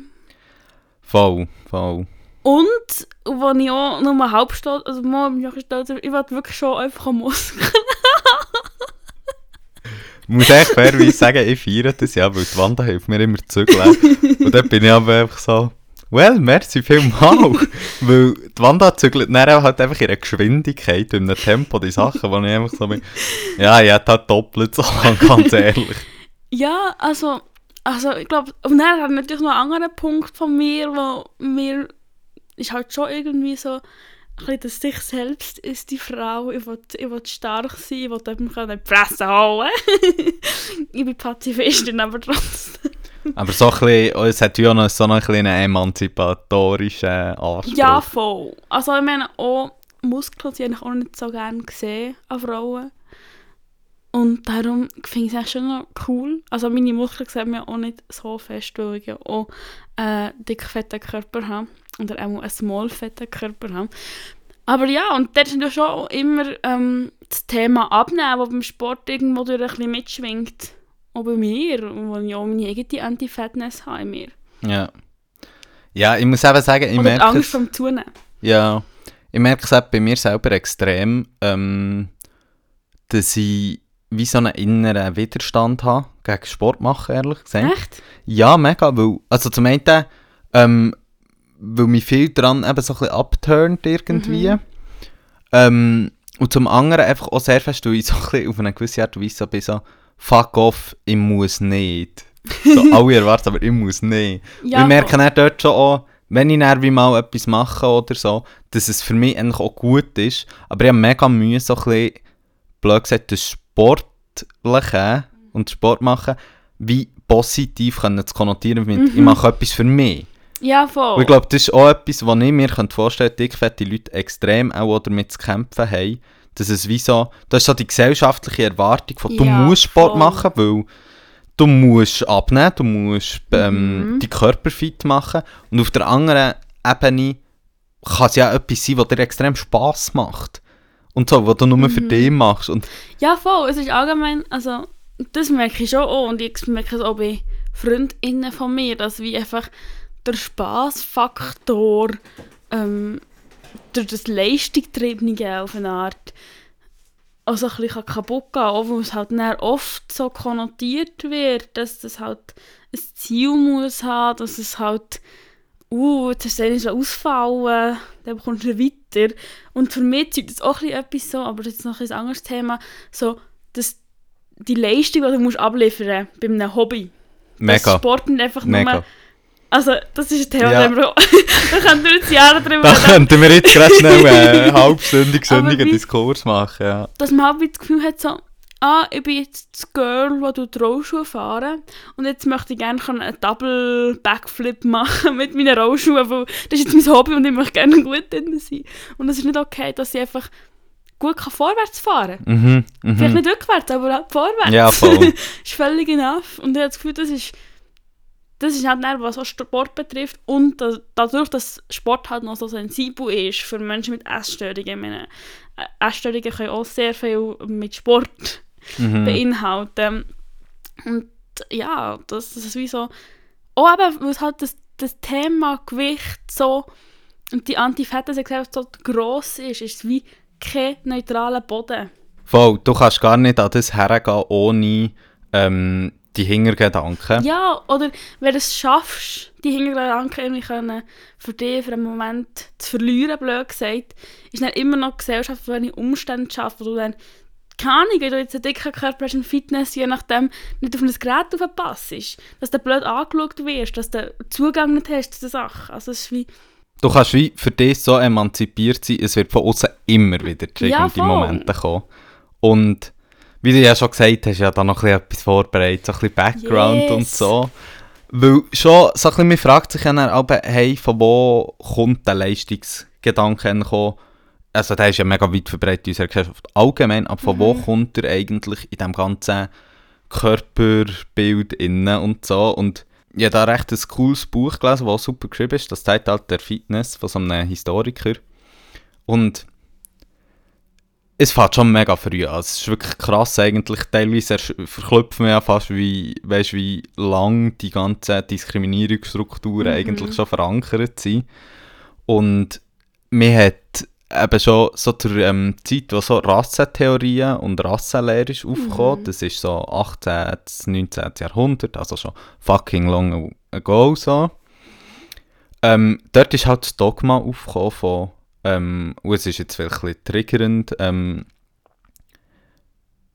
Voll, voll. Und, wo ich auch nur halb stolz, also mal bin ich auch stolz, ich will wirklich schon einfach am Muskeln. Ich muss echt fairerweise sagen, ich feiere das ja, weil die Wanda hilft mir immer zu zügeln. Und dann bin ich aber einfach so, well, merci vielmals. weil die Wanda zügelt dann halt einfach ihre Geschwindigkeit und in einem Tempo die Sachen, wo ich einfach so bin, ja, ich hätte halt doppelt so lang, ganz ehrlich. Ja, also, also ich glaube, und dann hat natürlich noch einen anderen Punkt von mir, wo mir ist halt schon irgendwie so ein bisschen, dass sich selbst ist die Frau, ich will, ich will stark sein, ich will können die Fresse holen. ich bin Pazifistin, aber trotzdem. Aber so ein bisschen, es hat ja noch so noch ein bisschen einen emanzipatorischen Anspruch. Ja, voll. Also ich meine, auch Muskeln sind eigentlich auch nicht so gerne gesehen an Frauen. Und darum finde ich es eigentlich schon noch cool. Also meine Muskeln sehen mir auch nicht so fest, weil ich ja auch einen dickfetten Körper habe. Oder auch einen small fetten Körper habe. Aber ja, und dort ist natürlich schon immer ähm, das Thema Abnehmen, das beim Sport irgendwo durch ein bisschen mitschwingt. Auch bei mir, wo ich auch meine eigene Anti-Fatness habe in mir. ja. Ja, ich muss eben sagen, ich Oder merke Angst es, vom Zunehmen. ja, ich merke es auch bei mir selber extrem, ähm, dass ich wie so einen inneren Widerstand habe gegen Sport machen, ehrlich gesagt. Echt? Ja, mega, weil, also zum einen, ähm, weil mich viel daran eben so ein bisschen abturnt irgendwie. Mhm. Ähm, und zum anderen einfach auch sehr fest, weil ich so ein bisschen auf eine gewisse Art und Weise so bin, so, fuck off, ich muss nicht. So, alle erwarten, aber ich muss nicht. Und ich merke dann dort schon auch, wenn ich dann wie mal etwas mache oder so, dass es für mich eigentlich auch gut ist, aber ich habe mega Mühe, so ein bisschen, blöd gesagt, das Sportliche und Sport machen, wie positiv können zu konnotieren mit, ich Mhm. mache etwas für mich. Ja, voll. Und ich glaube, das ist auch etwas, was ich mir vorstellen könnte, dickfette Leute extrem auch damit zu kämpfen haben, dass es wie so, das ist so die gesellschaftliche Erwartung von, du Ja, musst Sport voll. machen, weil du musst abnehmen, du musst ähm, Mhm. die Körper fit machen und auf der anderen Ebene kann es ja etwas sein, was dir extrem Spass macht. Und so, was du nur für Mhm. dich machst. Und Ja, voll. Es ist allgemein, also das merke ich schon auch und ich merke es auch bei FreundInnen von mir, dass wie einfach der Spaßfaktor ähm, durch das Leistungtriebende auf eine Art also ein bisschen kaputt gehen kann, auch weil es halt dann oft so konnotiert wird, dass das halt ein Ziel muss haben, dass es halt uh, jetzt hast du einen ausfallen, dann bekommst du weiter. Und für mich zeugt das auch etwas so, aber das ist noch ein anderes Thema, so, dass die Leistung, die du musst abliefern musst bei einem Hobby, mega, Sport nicht einfach mega. nur... Also, das ist ein Thema, Ja. da können wir jetzt Jahre drüber Da könnten wir jetzt gerade schnell einen halbstündigen, sündigen wie- Diskurs machen. Ja. dass man halt das Gefühl hat, so, ah, ich bin jetzt das Girl, das du Rollschuhe fahren und jetzt möchte ich gerne einen Double Backflip machen mit meinen Rollschuhen, weil das ist jetzt mein Hobby und ich möchte gerne gut drin sein. Und es ist nicht okay, dass ich einfach gut kann vorwärts fahren kann. Mhm, Vielleicht mhm. nicht rückwärts, aber vorwärts. Ja, voll. ist völlig enough. Und ich habe das Gefühl, das ist, das ist halt dann, was auch Sport betrifft und da, dadurch, dass Sport halt noch so sensibel ist für Menschen mit Essstörungen. Ich meine, Essstörungen können auch sehr viel mit Sport Mhm. beinhalten. Und ja, das, das ist wie so. Eben, weil es halt das, das Thema Gewicht so Und die Antifette sagt einfach, so gross ist, ist es wie kein neutraler Boden. Voll, du kannst gar nicht an das hergehen, ohne ähm, die Hintergedanken. Ja, oder wenn du es schaffst, die Hintergedanken irgendwie können für dich für einen Moment zu verlieren, blöd gesagt, ist dann immer noch die Gesellschaft, die eine Umstände schafft, wo du dann, keine Ahnung, wenn du jetzt einen dicken Körper hast, und Fitness, je nachdem, nicht auf ein Gerät aufpasst, dass du blöd angeschaut wirst, dass du Zugang nicht hast zu den Sachen. Also es ist wie... Du kannst wie für dich so emanzipiert sein, es wird von außen immer wieder Ja, die. Momente kommen. Und wie du ja schon gesagt hast, ja da noch ein bisschen etwas vorbereitet, so ein bisschen Background Yes. und so. Weil schon so ein bisschen, man fragt sich ja dann aber, hey, von wo kommt der Leistungsgedanke gekommen? Also der ist ja mega weit verbreitet in unserer Gesellschaft allgemein, aber von wo kommt er eigentlich in dem ganzen Körperbild innen und so? Und ich habe da recht ein cooles Buch gelesen, das super geschrieben ist, das Zeitalter der Fitness von so einem Historiker. Und es fängt schon mega früh an. Es ist wirklich krass eigentlich. Teilweise verklüpft man ja fast, wie, weißt, wie lang die ganzen Diskriminierungsstrukturen eigentlich schon verankert sind. Und man hat eben schon so zur ähm, Zeit, wo so Rassentheorien und Rassenlehre ist aufgekommen, das ist so 18. bis 19. Jahrhundert, also schon fucking long ago so. Ähm, dort ist halt das Dogma aufgekommen von, ähm, und es ist jetzt vielleicht ein triggernd, ähm,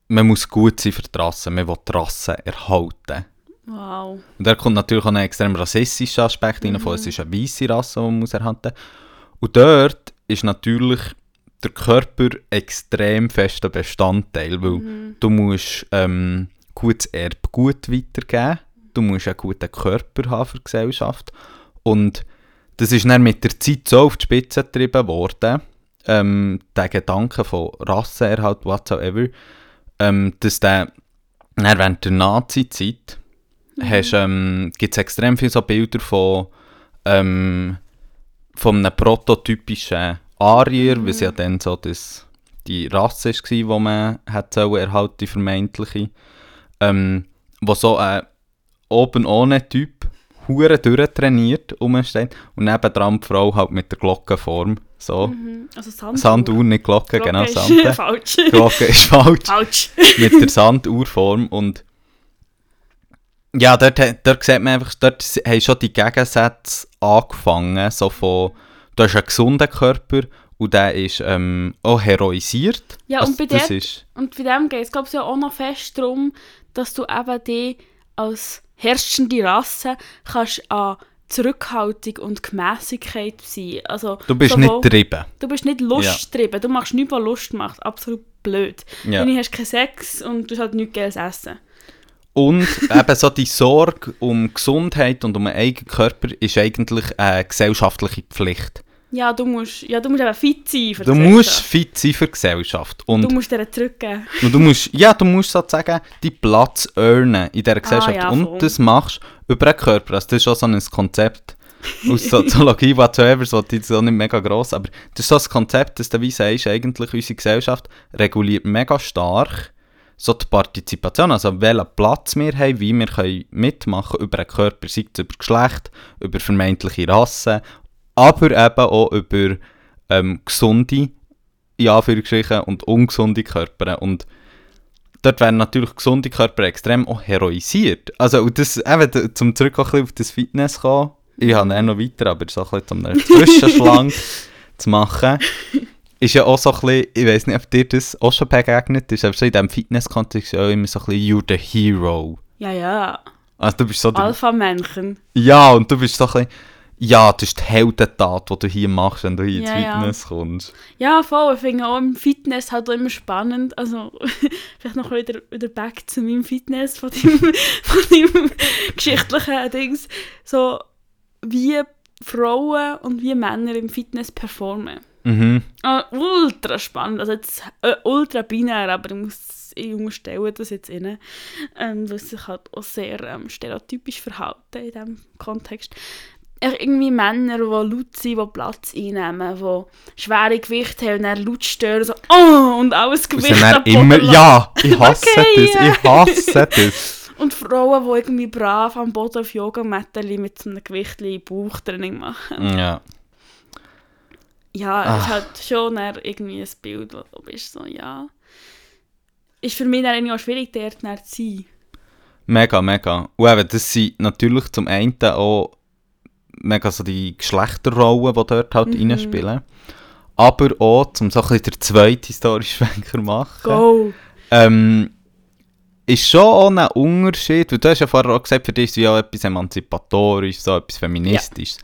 man muss gut sein für die Rasse, man will die Rasse erhalten. Wow. Und da kommt natürlich auch ein extrem rassistischer Aspekt rein, von es ist eine weiße Rasse, die man muss erhalten Und dort ist natürlich der Körper extrem fester Bestandteil, weil du musst ähm, gutes Erbgut weitergeben, du musst einen guten Körper haben für die Gesellschaft. Und das ist dann mit der Zeit so auf die Spitze getrieben worden, ähm, der Gedanke von Rassenerhalt, whatsoever, ähm, dass der dann während der Nazi-Zeit hast, ähm, gibt es extrem viele so Bilder von, ähm, von einem prototypischen Arier, weil es ja dann so das, die Rasse war, die man hat erhalten, die vermeintliche, ähm, wo so ein oben ohne Typ hure durchtrainiert rumsteht und nebendran die Frau halt mit der Glockenform, so, Mhm. Also Sanduhr. Sanduhr, nicht Glocke, genau, ist Sande. falsch. Glocke ist falsch falsch. mit der Sanduhrform und ja, dort, dort sieht man einfach, dort haben schon die Gegensätze angefangen, so von, du hast einen gesunden Körper und der ist ähm, auch heroisiert. Ja, Also und bei das der- ist, Und bei dem geht es, glaube ich, ja auch noch fest darum, dass du eben die als herrschende Rasse kannst an Zurückhaltung und Gemässigkeit sein. Also, du bist sowohl- nicht getrieben. Du bist nicht lusttrieben, du machst nichts, was Lust macht. Absolut blöd. Ja. Dann hast du keinen Sex und du hast halt nichts geiles Essen. Und eben so die Sorge um Gesundheit und um einen eigenen Körper ist eigentlich eine gesellschaftliche Pflicht. Ja, du musst, ja, du musst eben fit sein für die Du musst fit sein für die Gesellschaft. Und Du musst dir zurückgeben. Und du musst, ja, du musst sozusagen deinen Platz earnen in dieser Gesellschaft. ja, und das machst du über den Körper. Also das ist auch so ein Konzept aus Soziologie, whatsoever, so die ist auch nicht mega gross, aber das ist so ein Konzept, dass du wie sagst, eigentlich unsere Gesellschaft reguliert mega stark so die Partizipation, also welchen Platz wir haben, wie wir können mitmachen über den Körper, sei es über Geschlecht, über vermeintliche Rassen, aber eben auch über ähm, gesunde, Anführungsstrichen, und ungesunde Körper. Und dort werden natürlich gesunde Körper extrem auch heroisiert. Also, und das, eben, zum zurück auch ein bisschen auf das Fitness kommen, ich habe noch weiter, aber so ein bisschen um einen Zwischenschlang zu machen, ist ja auch so ein bisschen, ich weiß nicht, ob dir das auch schon begegnet ist, aber so in diesem Fitness-Kontext ist ja auch immer so ein bisschen «You're the hero». Ja, ja. Also du bist so Alpha-Männchen. Ja, und du bist so ein bisschen, ja, das ist die Heldentat, die du hier machst, wenn du hier Ja, ins ja. Fitness kommst. Ja, voll. Ich finde auch im Fitness halt auch immer spannend. Also, vielleicht noch wieder, wieder back zu meinem Fitness, von deinem, von deinem geschichtlichen Dings. So, wie Frauen und wie Männer im Fitness performen. Mhm. Ah, ultra spannend. Also, jetzt äh, ultra binär, aber ich muss ich unterstelle das jetzt rein. Ähm, weil sie sich halt auch sehr ähm, stereotypisch verhalten in diesem Kontext. Echt irgendwie Männer, die laut sind, die Platz einnehmen, die schwere Gewichte haben und dann laut stören, so «Oh!» und alles Und Gewicht Boden immer, ja, ich hasse Okay, das, ich hasse das. Und Frauen, die irgendwie brav am Boden auf Yogamatten mit so einem Gewicht Bauchtraining machen. Ja. Ja, es ist Ah. halt schon irgendwie ein Bild, wo du bist so, ja. Ist für mich dann irgendwie auch schwierig, dort zu sein. Mega, mega. Und eben, das sind natürlich zum einen auch mega so die Geschlechterrollen, die dort halt Mhm. reinspielen. Aber auch, um so ein bisschen den zweiten historischen Schwenker machen, Go! ähm, ist schon auch ein Unterschied, weil du hast ja vorher auch gesagt, für dich ist es auch etwas emanzipatorisches, so etwas feministisches.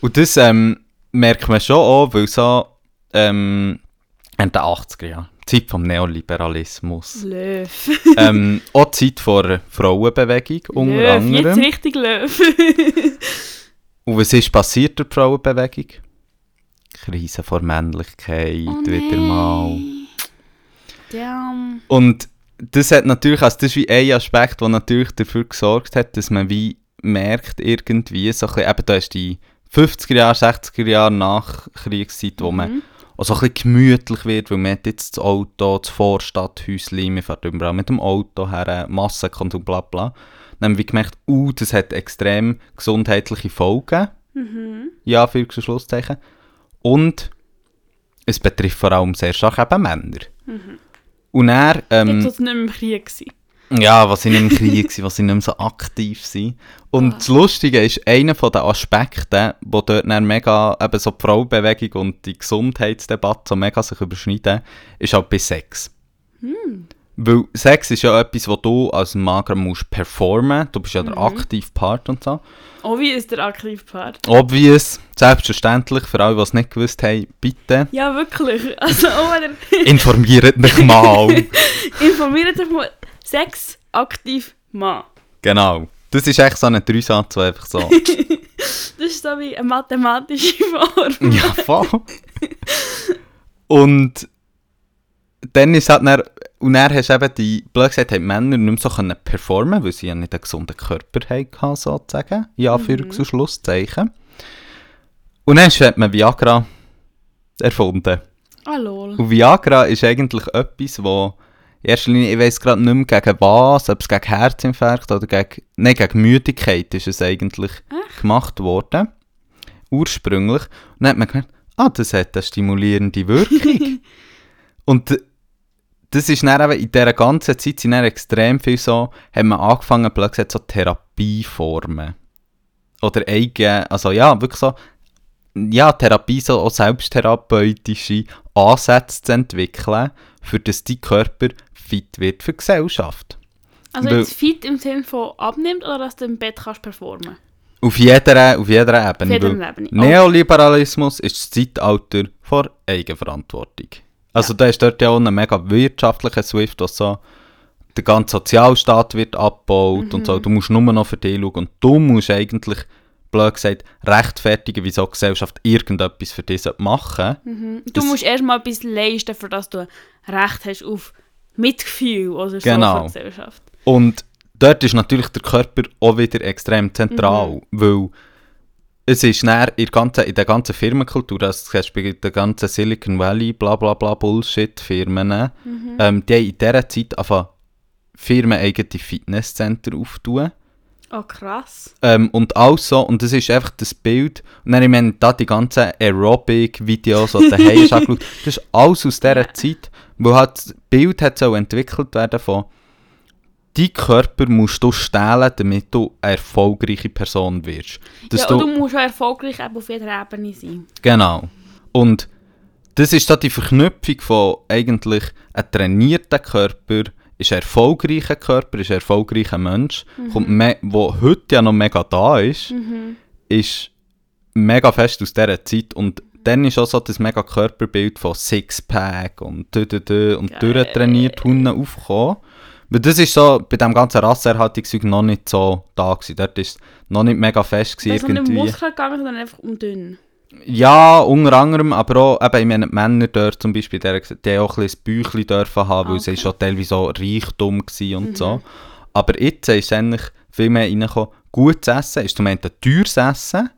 Und das ähm, merkt man schon auch, weil so ähm, in den 80er Jahren, Zeit vom Neoliberalismus, Löw. ähm, auch Zeit vor der Frauenbewegung unter Löw, jetzt anderem. richtig Löw. Und was ist passiert die Frauenbewegung? Krise vor Männlichkeit, Oh wieder mal. Damn. Und das hat natürlich, also das ist wie ein Aspekt, der natürlich dafür gesorgt hat, dass man wie merkt irgendwie, so ein bisschen, eben da ist die 50er Jahre, 60er Jahre Nachkriegszeit, wo man Mhm. auch so ein bisschen gemütlich wird, weil man hat jetzt das Auto, das Vorstadthäuschen, man fährt überall mit dem Auto her, Massenkonsum, bla bla. Dann haben wir gemerkt, uh, das hat extrem gesundheitliche Folgen, Mhm. ja, für Schlusszeichen. Und es betrifft vor allem sehr stark eben Männer. Mhm. Und er, ähm, als es nicht mehr im Krieg. Ja, was ich nicht im Krieg war, was ich nicht mehr so aktiv war. Und Ah. das Lustige ist, einer von den Aspekten, wo dort dann mega, eben so die Frauenbewegung und die Gesundheitsdebatte so mega sich überschneiden, ist halt bei Sex. Hm. Weil Sex ist ja etwas, wo du als Mann gerade musst performen. Du bist ja der Mhm. aktive Part und so. Oh, ist der Aktivpart? Obvious, selbstverständlich, für alle, die es nicht gewusst haben, bitte Ja, wirklich. Also, ihr informiert mich mal. informiert euch mal. Sex, aktiv, Mann. genau. Das ist echt so ein Dreisatz, der einfach so... Das ist so wie eine mathematische Form. Ja, voll. und dann ist halt dann, und dann hast du eben die, blöd gesagt, haben die Männer nicht mehr so können performen, weil sie ja nicht einen gesunden Körper hatten, sozusagen. Ja, Anführungs- und Schlusszeichen. Und dann hat man Viagra erfunden. Ah, lol. Und Viagra ist eigentlich etwas, wo in erster Linie, ich weiß gerade nicht mehr gegen was, ob es gegen Herzinfarkt oder gegen, nein, gegen Müdigkeit ist es eigentlich gemacht worden. Ursprünglich. Und dann hat man gemerkt, ah, das hat eine stimulierende Wirkung. Und das ist dann eben in dieser ganzen Zeit sind extrem viel so, haben wir angefangen, blöd gesagt, so Therapieformen. Oder eigene, also ja, wirklich so, ja, Therapie, so auch selbsttherapeutische Ansätze zu entwickeln, für dass dein Körper fit wird für die Gesellschaft. Also Weil- jetzt fit im Sinne von abnimmt oder dass du im Bett kannst performen? Auf jeder, auf jeder Auf Ebene. jeder weil Ebene. Neoliberalismus ist das Zeitalter vor Eigenverantwortung. Also da ist dort ja auch ein mega wirtschaftlicher Swift, was so der ganze Sozialstaat wird abgebaut und so. Du musst nur noch für dich schauen und du musst eigentlich, blöd gesagt, rechtfertigen, wieso die Gesellschaft irgendetwas für dich machen. Mhm. Du Das- musst erstmal etwas leisten, für das du Recht hast auf Mitgefühl oder so Genau. von der Gesellschaft. Und dort ist natürlich der Körper auch wieder extrem zentral, weil es ist näher in, in der ganzen Firmenkultur, also zum Beispiel in der ganzen Silicon Valley, bla bla bla Bullshit-Firmen, ähm, die haben in dieser Zeit einfach Firmen eigene Fitnesscenter auftun. Oh, krass. Ähm, und alles so, und das ist einfach das Bild, und dann, ich meine, da die ganzen Aerobic-Videos, die du hast angeschaut, das ist alles aus dieser Zeit, wo halt das Bild hat so entwickelt werden von dein Körper musst du stehlen, damit du eine erfolgreiche Person wirst. Dass ja, und du musst auch erfolgreich eben auf jeder Ebene sein. Genau. Und das ist da die Verknüpfung von eigentlich einem trainierten Körper, ist ein erfolgreicher Körper, ist ein erfolgreicher Mensch, kommt me wo heute ja noch mega da ist, ist mega fest aus dieser Zeit und dann ist auch so das mega Körperbild von Sixpack und dü, dü, dü und Geil. durchtrainiert Hunde aufgekommen. Weil das ist so bei dem ganzen Rasseerhaltungszeug noch nicht so da gewesen. Dort ist es noch nicht mega fest Es ist nicht um. Muskeln gegangen, sondern einfach um dünn. Ja, unter anderem, aber auch, eben, ich meine, die Männer dort zum Beispiel, die, die auch ein bisschen Bäuchchen dürfen haben, weil sie Okay. schon teilweise so Reichtum gewesen und so. Aber jetzt ist es eigentlich viel mehr reingekommen, gutes Essen ist zum einen teures Essen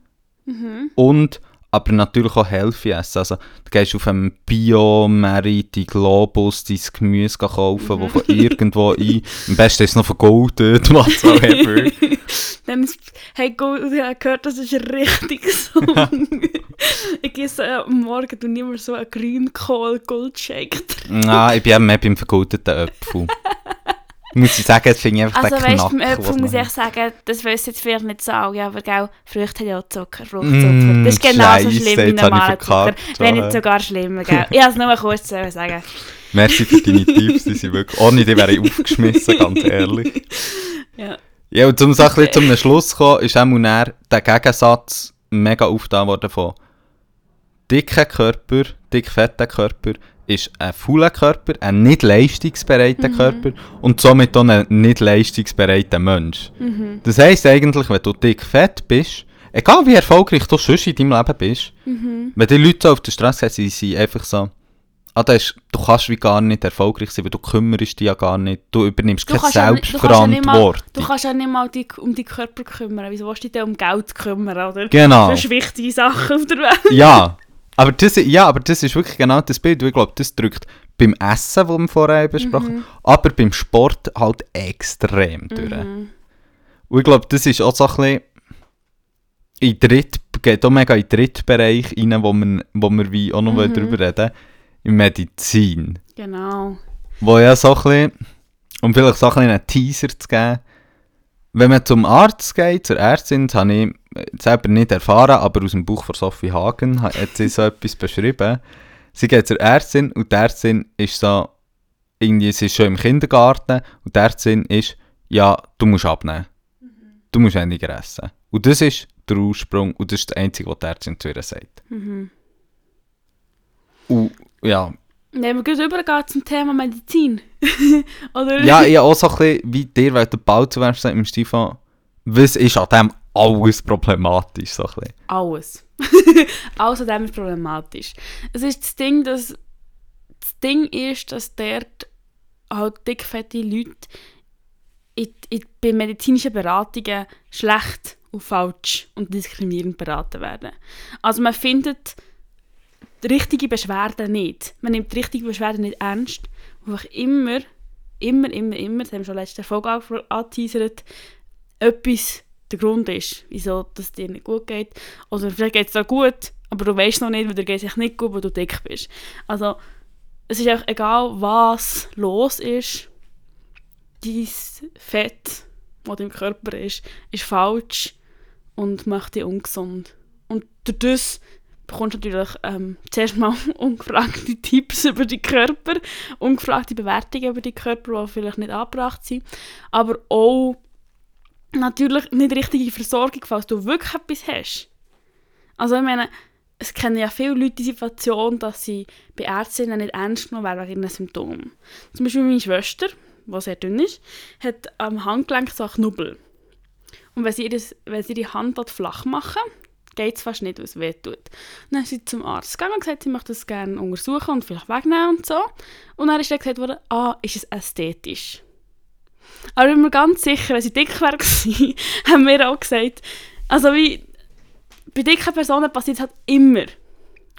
und aber natürlich auch healthy Essen. Also, du gehst auf einem Bio-Merit, die Globus, dein Gemüse kaufen, wo von irgendwo ein, am besten ist es noch vergoldet, whatsoever. Dann ist, hey, gut, ich habe gehört, das ist richtig gesund. ich esse äh, am Morgen und immer so einen Grünkohl-Goldshake. Nein, ich bin eben mehr beim vergoldeten Äpfel. Muss ich sagen, das finde ich einfach Also den weißt Knack, Äpfel was muss ich sagen, das wissen jetzt vielleicht nicht so alle, aber gell, Früchte haben ja auch Zucker, Fruchtzucker. Mm, das ist genauso schlimm wie habe normaler Zucker. Wenn nicht sogar schlimmer, gell. Ich wollte es nur kurz zu sagen. Merci für deine Tipps, die sind wirklich... Ohne die wäre ich aufgeschmissen, ganz ehrlich. Ja. Ja, und um so ein bisschen zum Schluss zu kommen, ist auch dann der Gegensatz mega aufgetan worden von dicken Körper, dick fetten Körper, ist ein fauler Körper, ein nicht leistungsbereiter Körper und somit auch ein nicht leistungsbereiter Mensch. Das heisst eigentlich, wenn du dick fett bist, egal wie erfolgreich du sonst in deinem Leben bist, wenn die Leute so auf der Straße sind, sind sie einfach so, ah, das ist, du kannst wie gar nicht erfolgreich sein, weil du kümmerst dich ja gar nicht, du übernimmst Du keine kannst ja nicht- du kannst ja nicht mal- Selbstverantwortung. Du kannst ja nicht mal dich um die Körper kümmern. Wieso willst du dich denn um Geld kümmern, oder? Genau. Das ist wichtige Sachen auf der Welt. ja, aber das, ja, aber das ist wirklich genau das Bild. Ich glaube, das drückt beim Essen, das wir vorher besprochen haben, aber beim Sport halt extrem durch. Und ich glaube, das ist auch so ein bisschen in dritt, geht auch mega in den dritten Bereich rein, wo wir, wo wir wie auch noch mhm. darüber reden in Medizin. Genau. Wo ja so ein bisschen, um vielleicht so ein bisschen einen Teaser zu geben, wenn man zum Arzt geht, zur Ärztin, das habe ich selber nicht erfahren, aber aus dem Buch von Sophie Hagen hat sie so etwas beschrieben. Sie geht zur Ärztin und die Ärztin ist so, irgendwie, sie ist schon im Kindergarten und die Ärztin ist, ja, du musst abnehmen. Du musst weniger essen. Und das ist der Ursprung und das ist das Einzige, was die Ärztin zu ihr sagt. Und ja, Wenn wir gleich übergehen zum Thema Medizin. oder? Ja, ich auch so ein bisschen wie dir, weil der Ball zu werfen im von, was ist an dem alles problematisch, so ein. Alles. Alles an ist problematisch. Es ist das Ding, dass das Ding ist, dass dort halt dickfette Leute in, in, bei medizinischen Beratungen schlecht und falsch und diskriminierend beraten werden. Also man findet die richtige Beschwerden nicht. Man nimmt die richtige Beschwerden nicht ernst. Und einfach immer, immer, immer, immer, das haben wir schon letzte Folge ange- angeteasert, etwas der Grund ist, wieso es dir nicht gut geht. Oder vielleicht geht es dir gut, aber du weißt noch nicht, weil dir geht es nicht gut, weil du dick bist. Also, es ist auch egal, was los ist, dein Fett, das dein Körper ist, ist falsch und macht dich ungesund. Und durch das bekommst du natürlich ähm, zuerst mal ungefragte Tipps über die Körper, ungefragte Bewertungen über die Körper, die vielleicht nicht angebracht sind, aber auch natürlich nicht richtige Versorgung, falls du wirklich etwas hast. Also ich meine, es kennen ja viele Leute die Situation, dass sie bei Ärztinnen nicht ernst genommen werden wegen ihren Symptomen. Zum Beispiel meine Schwester, die sehr dünn ist, hat am Handgelenk so einen Knubbel. Und wenn sie, ihre, wenn sie ihre Hand dort flach machen, geht es fast nicht, es weh tut. Dann ist sie zum Arzt gegangen und gesagt, sie möchte das gerne untersuchen und vielleicht wegnehmen und so. Und dann ist dann gesagt worden, ah, ist es ästhetisch. Aber ich bin mir ganz sicher, wenn sie dick wäre, haben wir auch gesagt, also wie bei dicken Personen passiert es halt immer.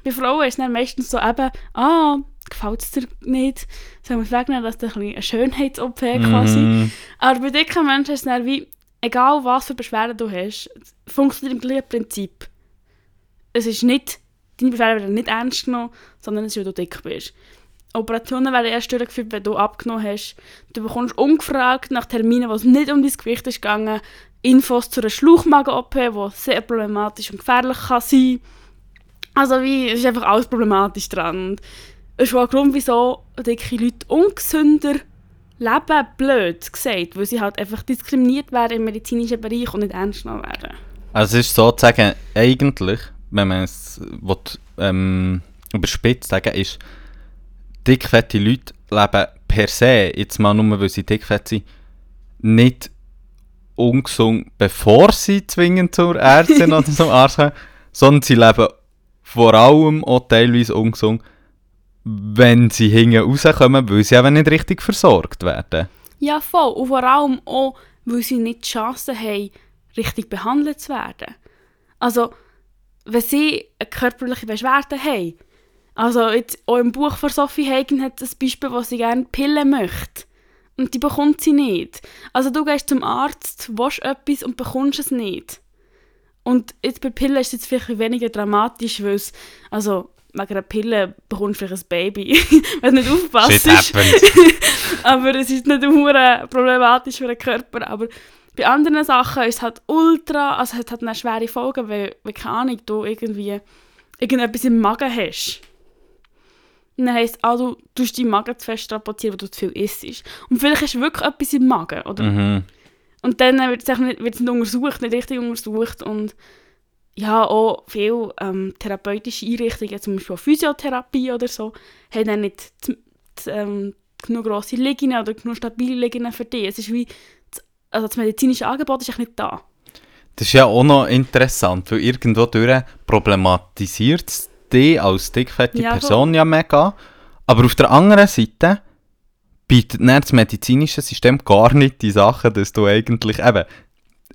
Bei Frauen ist es dann meistens so eben, ah, gefällt es dir nicht, sollen wir es wegnehmen, dass das ein eine Schönheits-OP quasi. Mhm. Aber bei dicken Menschen ist es dann wie, egal was für Beschwerden du hast, es funktioniert im gleichen Prinzip. Es ist nicht, deine Beschwerden werden nicht ernst genommen, sondern es ist, weil du dick bist. Operationen werden erst durchgeführt, wenn du abgenommen hast. Du bekommst ungefragt nach Terminen, wo es nicht um dein Gewicht ist gegangen, Infos zu einer Schlauchmagen-OP, die sehr problematisch und gefährlich kann sein. Also wie, es ist einfach alles problematisch dran. Es ist auch ein Grund, wieso dicke Leute ungesünder leben, blöd gesagt, weil sie halt einfach diskriminiert werden im medizinischen Bereich und nicht ernst genommen werden. Also es ist sozusagen eigentlich, wenn man es will, ähm, überspitzt sagen ist, dickfette Leute leben per se, jetzt mal nur weil sie dickfett sind, nicht ungesund, bevor sie zwingend zur Ärztin oder zum Arzt kommen, sondern sie leben vor allem auch teilweise ungesund, wenn sie hinten rauskommen, weil sie eben nicht richtig versorgt werden. Ja, voll. Und vor allem auch, weil sie nicht die Chance haben, richtig behandelt zu werden. Also, wenn sie eine körperliche Beschwerde haben, also jetzt auch im Buch von Sophie Hagen hat ein Beispiel, wo sie gerne Pillen möchte. Und die bekommt sie nicht. Also du gehst zum Arzt, willst etwas und bekommst es nicht. Und jetzt bei Pillen ist es jetzt vielleicht weniger dramatisch, weil es, also wegen einer Pille bekommst du vielleicht ein Baby, wenn du nicht aufpasst. Aber es ist nicht hure problematisch für den Körper. Aber bei anderen Sachen ist es halt ultra, also es hat halt eine schwere Folgen, weil, weil keine Ahnung, du irgendwie irgendetwas im Magen hast. Dann heisst ah, du tust deinen Magen zu fest strapazieren, weil du zu viel isst. Und vielleicht hast du wirklich etwas im Magen, oder? Mhm. Und dann wird es nicht, wird's nicht untersucht, nicht richtig untersucht und ja, auch viele ähm, therapeutische Einrichtungen, zum Beispiel Physiotherapie oder so, haben dann nicht z- z- ähm, genug grosse Liegungen oder genug stabile Liegungen für dich. Es ist wie, das, also das medizinische Angebot ist echt nicht da. Das ist ja auch noch interessant, weil irgendwo durch problematisiert es dich als dickfette Ja, Person ja mega. Aber auf der anderen Seite bietet das medizinische System gar nicht die Sachen, dass du eigentlich eben,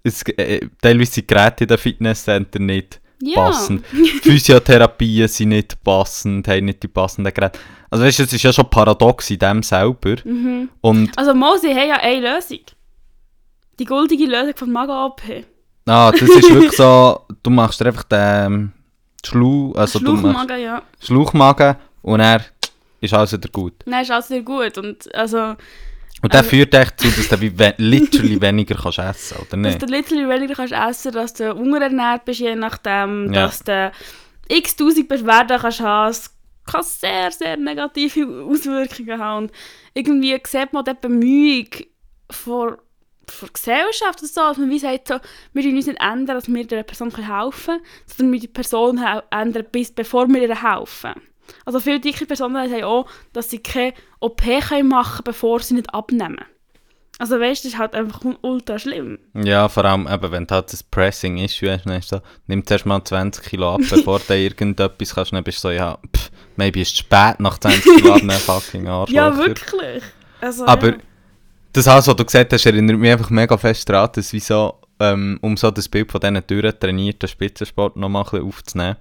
es, äh, teilweise sind Geräte in den Fitnesscenter nicht Ja. passend. Physiotherapien sind nicht passend, haben nicht die passenden Geräte. Also weißt du, es ist ja schon paradox in dem selber. Mhm. Und Also Mosi haben ja eine Lösung. Die goldige Lösung von Magen-OP. ah, das ist wirklich so, du machst einfach den Schlu, also Schluchmagen, ja. Schluchmagen und er ist alles wieder gut. Nein, ist alles sehr gut. Und also, Und der Also- führt echt dazu, dass du we literally weniger kannst essen oder dass nicht? du literally weniger kannst essen dass du unterernährt bist, je nachdem, Ja. dass du x tausend Beschwerden kannst haben. Kann sehr, sehr negative Auswirkungen haben. Und irgendwie sieht man die Bemühung von von der Gesellschaft oder so, dass man wie sagt, so, wir wollen uns nicht ändern, dass wir der Person helfen können, sondern wir die Person ändern, bis, bevor wir ihr helfen. Also viele dicke Personen sagen auch, dass sie keine OP können machen können, bevor sie nicht abnehmen. Also weißt du, das ist halt einfach ultra schlimm. Ja, vor allem, eben, wenn du halt das Pressing-Issue hast, dann ist so, nimm zuerst mal 20 Kilo ab, bevor du irgendetwas kannst, dann bist du so, ja, pff, maybe ist es spät nach 20 Kilo abnehmen, fucking Arschloch. Ja, wirklich. Also, Aber ja. Das alles, was du gesagt hast, erinnert mich einfach mega fest daran, dass wie so, ähm, um so das Bild von diesen durchtrainierten Spitzensport noch mal ein bisschen aufzunehmen.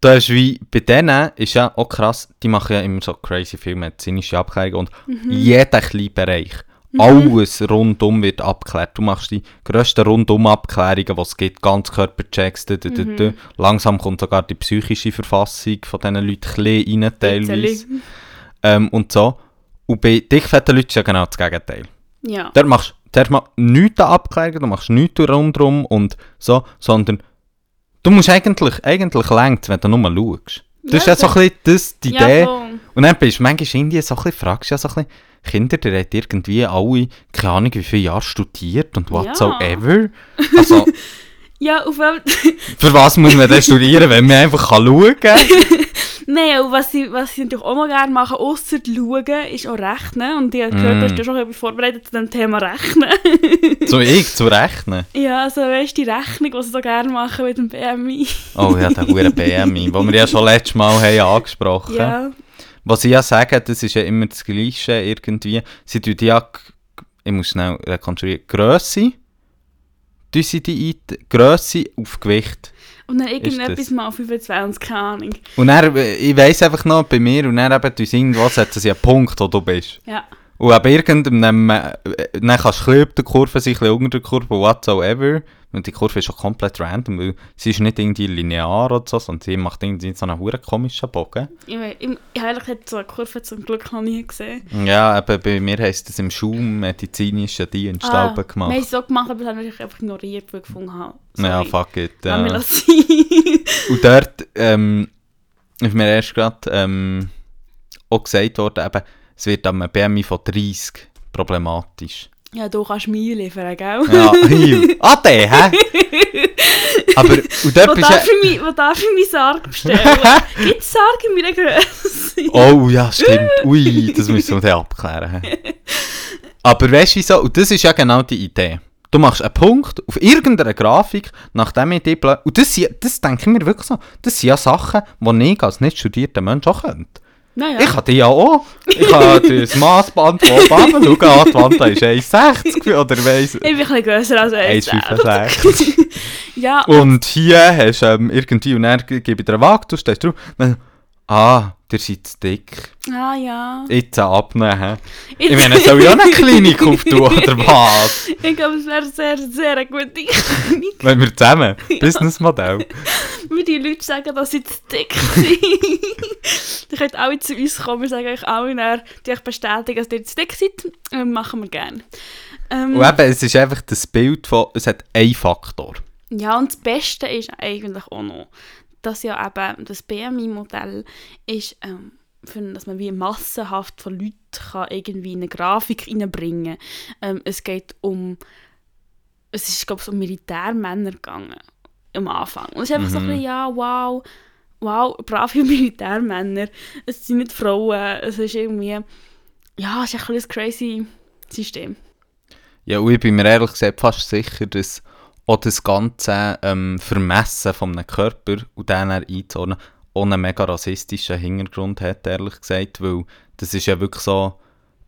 Da ist wie, bei denen ist ja auch krass, die machen ja immer so crazy viel medizinische Abklärungen und Mhm. jeder kleine Bereich, alles rundum wird abgeklärt. Du machst die grössten Rundum-Abklärungen, die es gibt, Ganzkörperchecks, dü, dü, dü, Mhm. dü. langsam kommt sogar die psychische Verfassung von diesen Leuten ein bisschen rein, teilweise. Ähm, und so. Und bei dickfetten Leuten ist ja genau das Gegenteil. Ja. Dort machst du zuerst mal nichts an Abklärungen, du machst nichts rundherum und so, sondern du musst eigentlich, eigentlich längst, wenn du nur schaust. Das Ja, ist ja so ein bisschen das, die ja, Idee. voll. Und dann bist du manchmal in Indien so ein bisschen, fragst du ja so ein bisschen, Kinder, die haben irgendwie alle, keine Ahnung, wie viele Jahre studiert und whatsoever. Also, Ja, auf für was muss man denn studieren, wenn man einfach kann schauen kann? Nein, und was sie, was sie natürlich auch noch gerne machen, ausser schauen, ist auch rechnen. Und ich habe gehört, Mm. du hast ja schon etwas vorbereitet zu dem Thema Rechnen. so ich, zu rechnen. ja, also weißt du, die Rechnung, die sie so gerne machen mit dem BMI. Oh ja, der hure BMI, den wir ja schon letztes Mal haben angesprochen haben. ja. Was ich ja sage, das ist ja immer das Gleiche irgendwie. Sie tun ja, ich muss schnell rekonstruieren, Grösse, tun sie die Grösse auf Gewicht. Und dann irgendetwas mal 25, keine Ahnung. Und dann, äh, ich weiss einfach noch bei mir, und dann eben tun sie irgendwo setzen sie einen Punkt, wo du bist. Ja. Und ab irgendeinem, äh, dann kannst du ein bisschen über der Kurve sein, ein bisschen unter der Kurve, whatsoever. Und die Kurve ist schon komplett random, weil sie ist nicht irgendwie linear oder so, sondern sie macht irgendwie so einen hure komischen Bogen. Ich, ich, ich habe so eine Kurve zum Glück noch nie gesehen. Ja, eben bei mir heisst das im schulmedizinischen Dienst Ah, gemacht. Wir haben es so gemacht, aber das habe ich einfach ignoriert, weil ich gefunden habe. Ja, fuck it. Ja. sein. Und dort ähm, ist mir erst gerade ähm, auch gesagt worden, eben, es wird am BMI von 30 problematisch. Ja, du kannst mir liefern, gell? Ja, hiu. Ah, der, hä? Aber, und Wo dort bist darf, ich mich, wo darf ich meinen Sarg bestellen? Gibt es Sarg in meiner Größe? Oh ja, stimmt. Ui, das müssen wir dann abklären. hä? Aber weißt du wieso? Und das ist ja genau die Idee. Du machst einen Punkt auf irgendeiner Grafik, nachdem ich die... Pla und das, sind- das denke ich mir wirklich so, das sind ja Sachen, die ich als nicht studierter Mensch auch könnte. Naja. Ich habe die ja auch. Ich habe das Maßband von schauen, ah, die Wand ist 1,60 oder weiss... Ich bin ein bisschen grösser als 1,65. Ja, Und hier hast du ähm, irgendwie, und dann gebe dir eine Waage, du stehst drauf, dann, ah, ihr seid dick. Ah ja. Jetzt abnehmen. Ich meine, soll auch eine Klinik auftun, oder was? Ich glaube, es wäre sehr, sehr eine gute Klinik. Wenn wir zusammen, Businessmodell. Wenn die Leute sagen, dass sie zu dick sind, dann könnt alle zu uns kommen und sagen euch alle, dann, die euch bestätigen, dass ihr zu dick seid. Ähm, machen wir gerne. Ähm, Und eben, es ist einfach das Bild von, es hat einen Faktor. Ja, und das Beste ist eigentlich auch noch, dass ja eben das BMI-Modell ist, ähm, für, dass man wie massenhaft von Leuten kann irgendwie eine Grafik reinbringen kann. Ähm, es geht um, es ist glaube ich um Militärmänner gegangen am Anfang. Und es ist einfach so ein Mhm. bisschen, ja, wow, wow, brave Militärmänner, es sind nicht Frauen, es ist irgendwie, ja, es ist ein bisschen ein crazy System. Ja, und ich bin mir ehrlich gesagt fast sicher, dass auch das ganze ähm, Vermessen von einem Körper und den dann einzuordnen, auch einen mega rassistischen Hintergrund hat, ehrlich gesagt, weil das ist ja wirklich so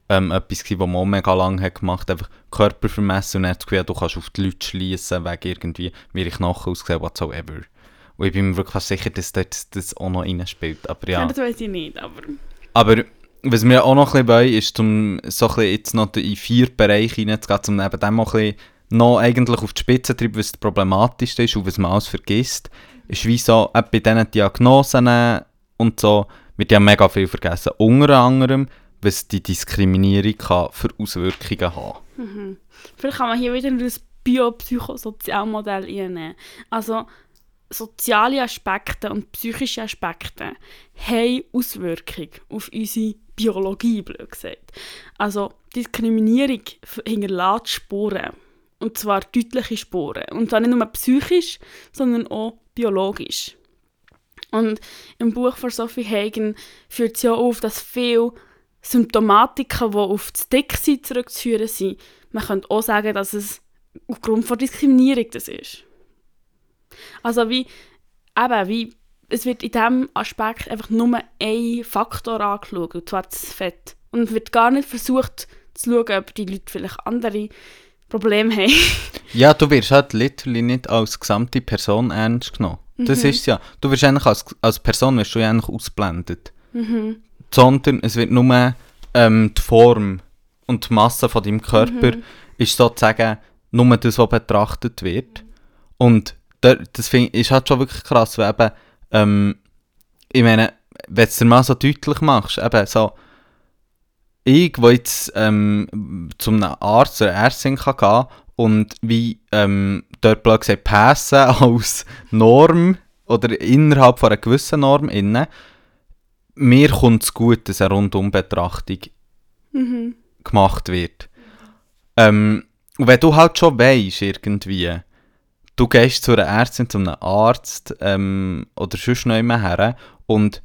ähm, etwas was man auch mega lange hat gemacht hat, einfach Körper vermessen und dann das Gefühl, du kannst auf die Leute schliessen, wegen irgendwie, wie ich Knochen aussehen, whatsoever. Und ich bin mir wirklich fast sicher, dass dort das auch noch reinspielt, aber Ja. ja. das weiß ich nicht, aber... Aber was wir auch noch ein bisschen wollen, ist, um so ein bisschen jetzt noch in vier Bereiche hineinzugehen, um neben dem auch ein bisschen noch eigentlich auf die Spitze zu treiben, was das Problematischste ist und was man alles vergisst, ist wie so, bei diesen Diagnosen und so, wird ja mega viel vergessen. Unter anderem, was die Diskriminierung kann für Auswirkungen haben Vielleicht kann man hier wieder das Biopsychosozialmodell reinnehmen. Also soziale Aspekte und psychische Aspekte haben Auswirkungen auf unsere Biologie, blöd gesagt. Also Diskriminierung hinterlässt Spuren. Und zwar deutliche Spuren. Und zwar nicht nur psychisch, sondern auch biologisch. Und im Buch von Sophie Hagen führt sie ja auf, dass viele Symptomatiken, die auf das Dicksein zurückzuführen sind, man könnte auch sagen, dass es aufgrund von Diskriminierung das ist. Also wie, eben, wie, es wird in diesem Aspekt einfach nur ein Faktor angeschaut, und zwar das Fett. Und wird gar nicht versucht zu schauen, ob die Leute vielleicht andere Probleme haben. Ja, du wirst halt literally nicht als gesamte Person ernst genommen. Das ist ja. Du wirst eigentlich als, als Person wirst du ja eigentlich ausblendet. Sondern es wird nur ähm, die Form und die Masse von deinem Körper ist sozusagen nur das, was betrachtet wird. Und da, das find, ist halt schon wirklich krass, weil eben, ähm, ich meine, wenn du es dir mal so deutlich machst, eben so, ich, wo jetzt ähm, zu einem Arzt oder Ärztin kann gehen und wie ähm, dort blöd gesagt passen als Norm oder innerhalb von einer gewissen Norm innen, mir kommt es gut, dass eine Rundumbetrachtung gemacht wird. Ähm, und wenn du halt schon weisst, irgendwie, du gehst zu einer Ärztin, zu einem Arzt ähm, oder sonst noch immer her und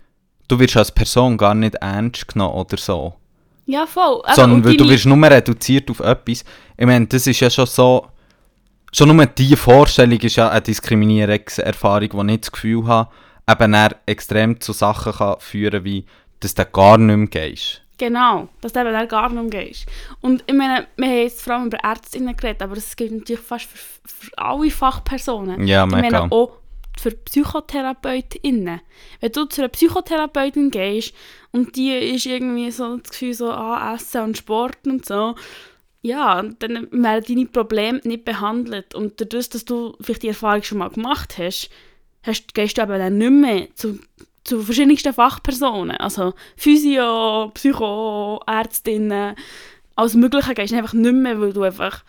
du wirst als Person gar nicht ernst genommen oder so. Ja, voll. Eben, Sondern weil du wirst nur reduziert auf etwas. Ich meine, das ist ja schon so... Schon nur diese Vorstellung ist ja eine Diskriminierungserfahrung, die ich das Gefühl habe, eben dann extrem zu Sachen kann führen wie, dass du gar nicht mehr gehst. Genau, dass du eben dann gar nicht umgehst. Und ich meine, wir haben jetzt vor allem über Ärztinnen geredet, aber das gilt natürlich fast für, für alle Fachpersonen. Ja, ich mega. meine auch für PsychotherapeutInnen. Wenn du zu einer Psychotherapeutin gehst und die ist irgendwie so das Gefühl so, ah, Essen und Sport und so, ja, dann werden deine Probleme nicht behandelt. Und dadurch, dass du vielleicht die Erfahrung schon mal gemacht hast, hast gehst du eben dann nicht mehr zu, zu verschiedensten Fachpersonen. Also Physio, Psycho, Ärztinnen, alles Mögliche gehst du einfach nicht mehr, weil du einfach,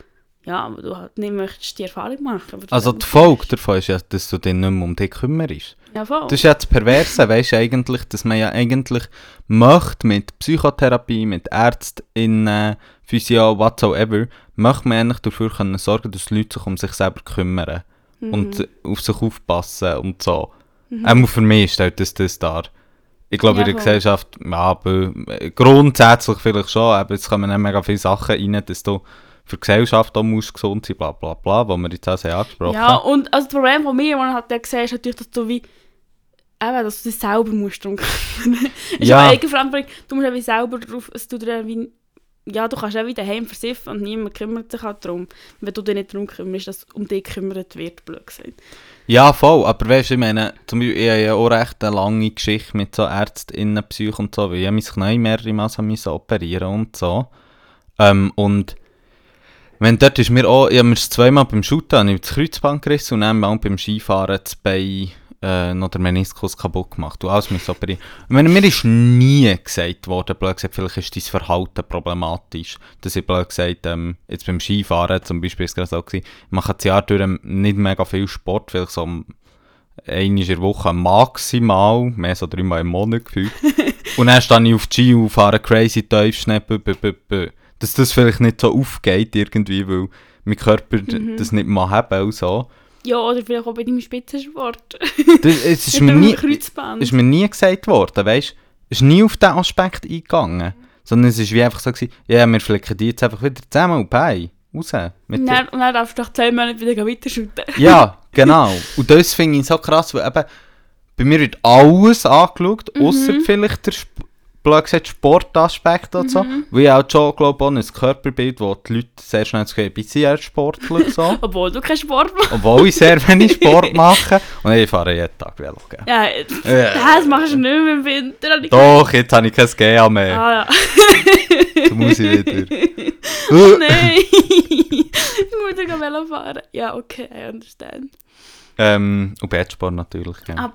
ja, weil du halt nicht möchtest die Erfahrung machen. Aber Also die Folge davon ist ja, dass du dich nicht mehr um dich kümmerst. ja, voll. Das ist ja das Perverse, weißt du, eigentlich, dass man ja eigentlich möchte mit Psychotherapie, mit ÄrztInnen, Physio, whatsoever, möchte man eigentlich dafür können sorgen, dass die Leute sich um sich selber kümmern und äh, auf sich aufpassen und so. Auch für mich stellt das das dar. Ich glaube, Ja, in der. Gesellschaft, ja, äh, grundsätzlich vielleicht schon, aber jetzt kommen mega viele Sachen rein, dass du für die Gesellschaft auch musst gesund sein, bla bla bla, wo wir jetzt auch sehr angesprochen Ja, und also das Problem von mir, das ich halt gesehen ist natürlich, dass du wie eben, dass du dich selber musst drum kümmern. ist Ja. ja Eigenverantwortung. Du musst ja wie selber drauf, es tut dir wie ja, du kannst auch wieder heim versiffen und niemand kümmert sich halt darum, wenn du dich nicht darum kümmerst, dass um dich gekümmert wird, blöd gesagt. Ja, voll, aber weißt du, ich meine, zum Beispiel, ich habe ja auch recht eine lange Geschichte mit so Ärztinnen, Psych und so, weil ich mein Knie mehrere Mal so operieren und so. Ähm, und wenn dort ist mir auch, ich habe mir zweimal beim Shooten, ich das Kreuzband gerissen und dann mal beim Skifahren das Bein äh, noch der Meniskus kaputt gemacht. Du alles müssen operieren. Ich meine, mir ist nie gesagt worden, blöd gesagt, vielleicht ist dein Verhalten problematisch. Dass ich blöd gesagt, ähm, jetzt beim Skifahren zum Beispiel ist es gerade so gewesen, ich mache das Jahr durch nicht mega viel Sport, vielleicht so einmal in der Woche maximal, mehr so dreimal im Monat gefühlt. und dann stehe ich auf die Ski und fahre crazy b- b- dass das vielleicht nicht so aufgeht irgendwie, weil mein Körper Mhm. das nicht mal haben und so. Ja, oder vielleicht auch bei deinem Spitzensport. Das, es ist mir nie, Kreuzband. ist mir nie gesagt worden, weißt du? Es ist nie auf diesen Aspekt eingegangen. Sondern es ist wie einfach so gewesen, ja, wir flicken die jetzt einfach wieder zusammen und bei. Raus. Und dann, und dann darfst du nach 10 Monaten wieder weiterschütten. ja, genau. Und das finde ich so krass, weil eben bei mir wird alles angeschaut, Mhm. außer vielleicht der Sp blöd gesagt, Sportaspekt oder so. Mhm. Ich auch schon glaube, auch ein Körperbild, wo die Leute sehr schnell haben, ich bin sehr sportlich so. Obwohl du keinen Sport machst. Obwohl ich sehr wenig Sport mache. Und ich fahre jeden Tag Velo. Ja, jetzt- Ja. das machst du nicht mehr im Winter. ich Doch, jetzt habe ich kein GA mehr. Ah ja. Da muss ich wieder. Oh nein! ich muss sogar Velo fahren. Ja, okay, I understand. Ähm, und Bettsport natürlich. Ja. Ah.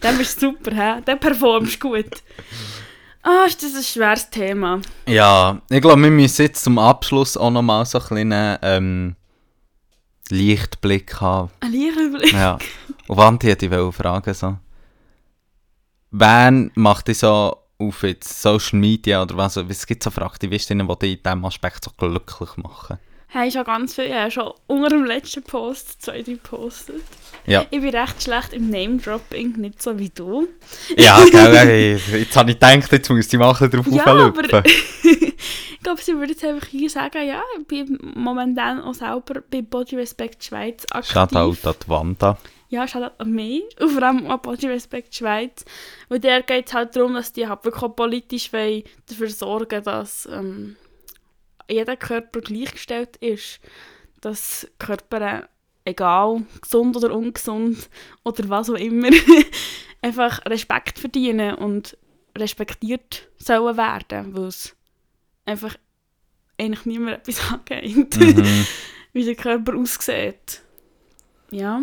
Dann bist du super, hä? Dann performst du gut. Ah, ist das ein schweres Thema. Ja, ich glaube, wir müssen jetzt zum Abschluss auch nochmal so einen kleinen ähm, Lichtblick haben. Ein Lichtblick. Ja. Und Wanti hätte ich fragen so. Wer macht dich so auf jetzt Social Media oder was? Es gibt so Aktivistinnen, die dich in diesem Aspekt so glücklich machen. Hey, schon ganz viel. Ja, schon unter dem letzten Post zwei, drei postet. Ja. Ich bin recht schlecht im Name-Dropping, nicht so wie du. Ja, gell, jetzt habe ich gedacht, jetzt muss ich ein bisschen drauf Ja, aber ich glaube, sie würde jetzt einfach hier sagen, ja, ich bin momentan auch selber bei Body Respect Schweiz aktiv. Shoutout an die Wanda. Ja, Shoutout an mich und vor allem an Body Respect Schweiz. Weil der geht es halt darum, dass die halt wirklich auch politisch dafür sorgen, dass ähm, jeder Körper gleichgestellt ist. Dass Körper, egal gesund oder ungesund oder was auch immer, einfach Respekt verdienen und respektiert sollen werden, weil es einfach eigentlich niemand etwas angeht, Mhm. wie der Körper aussieht. Ja.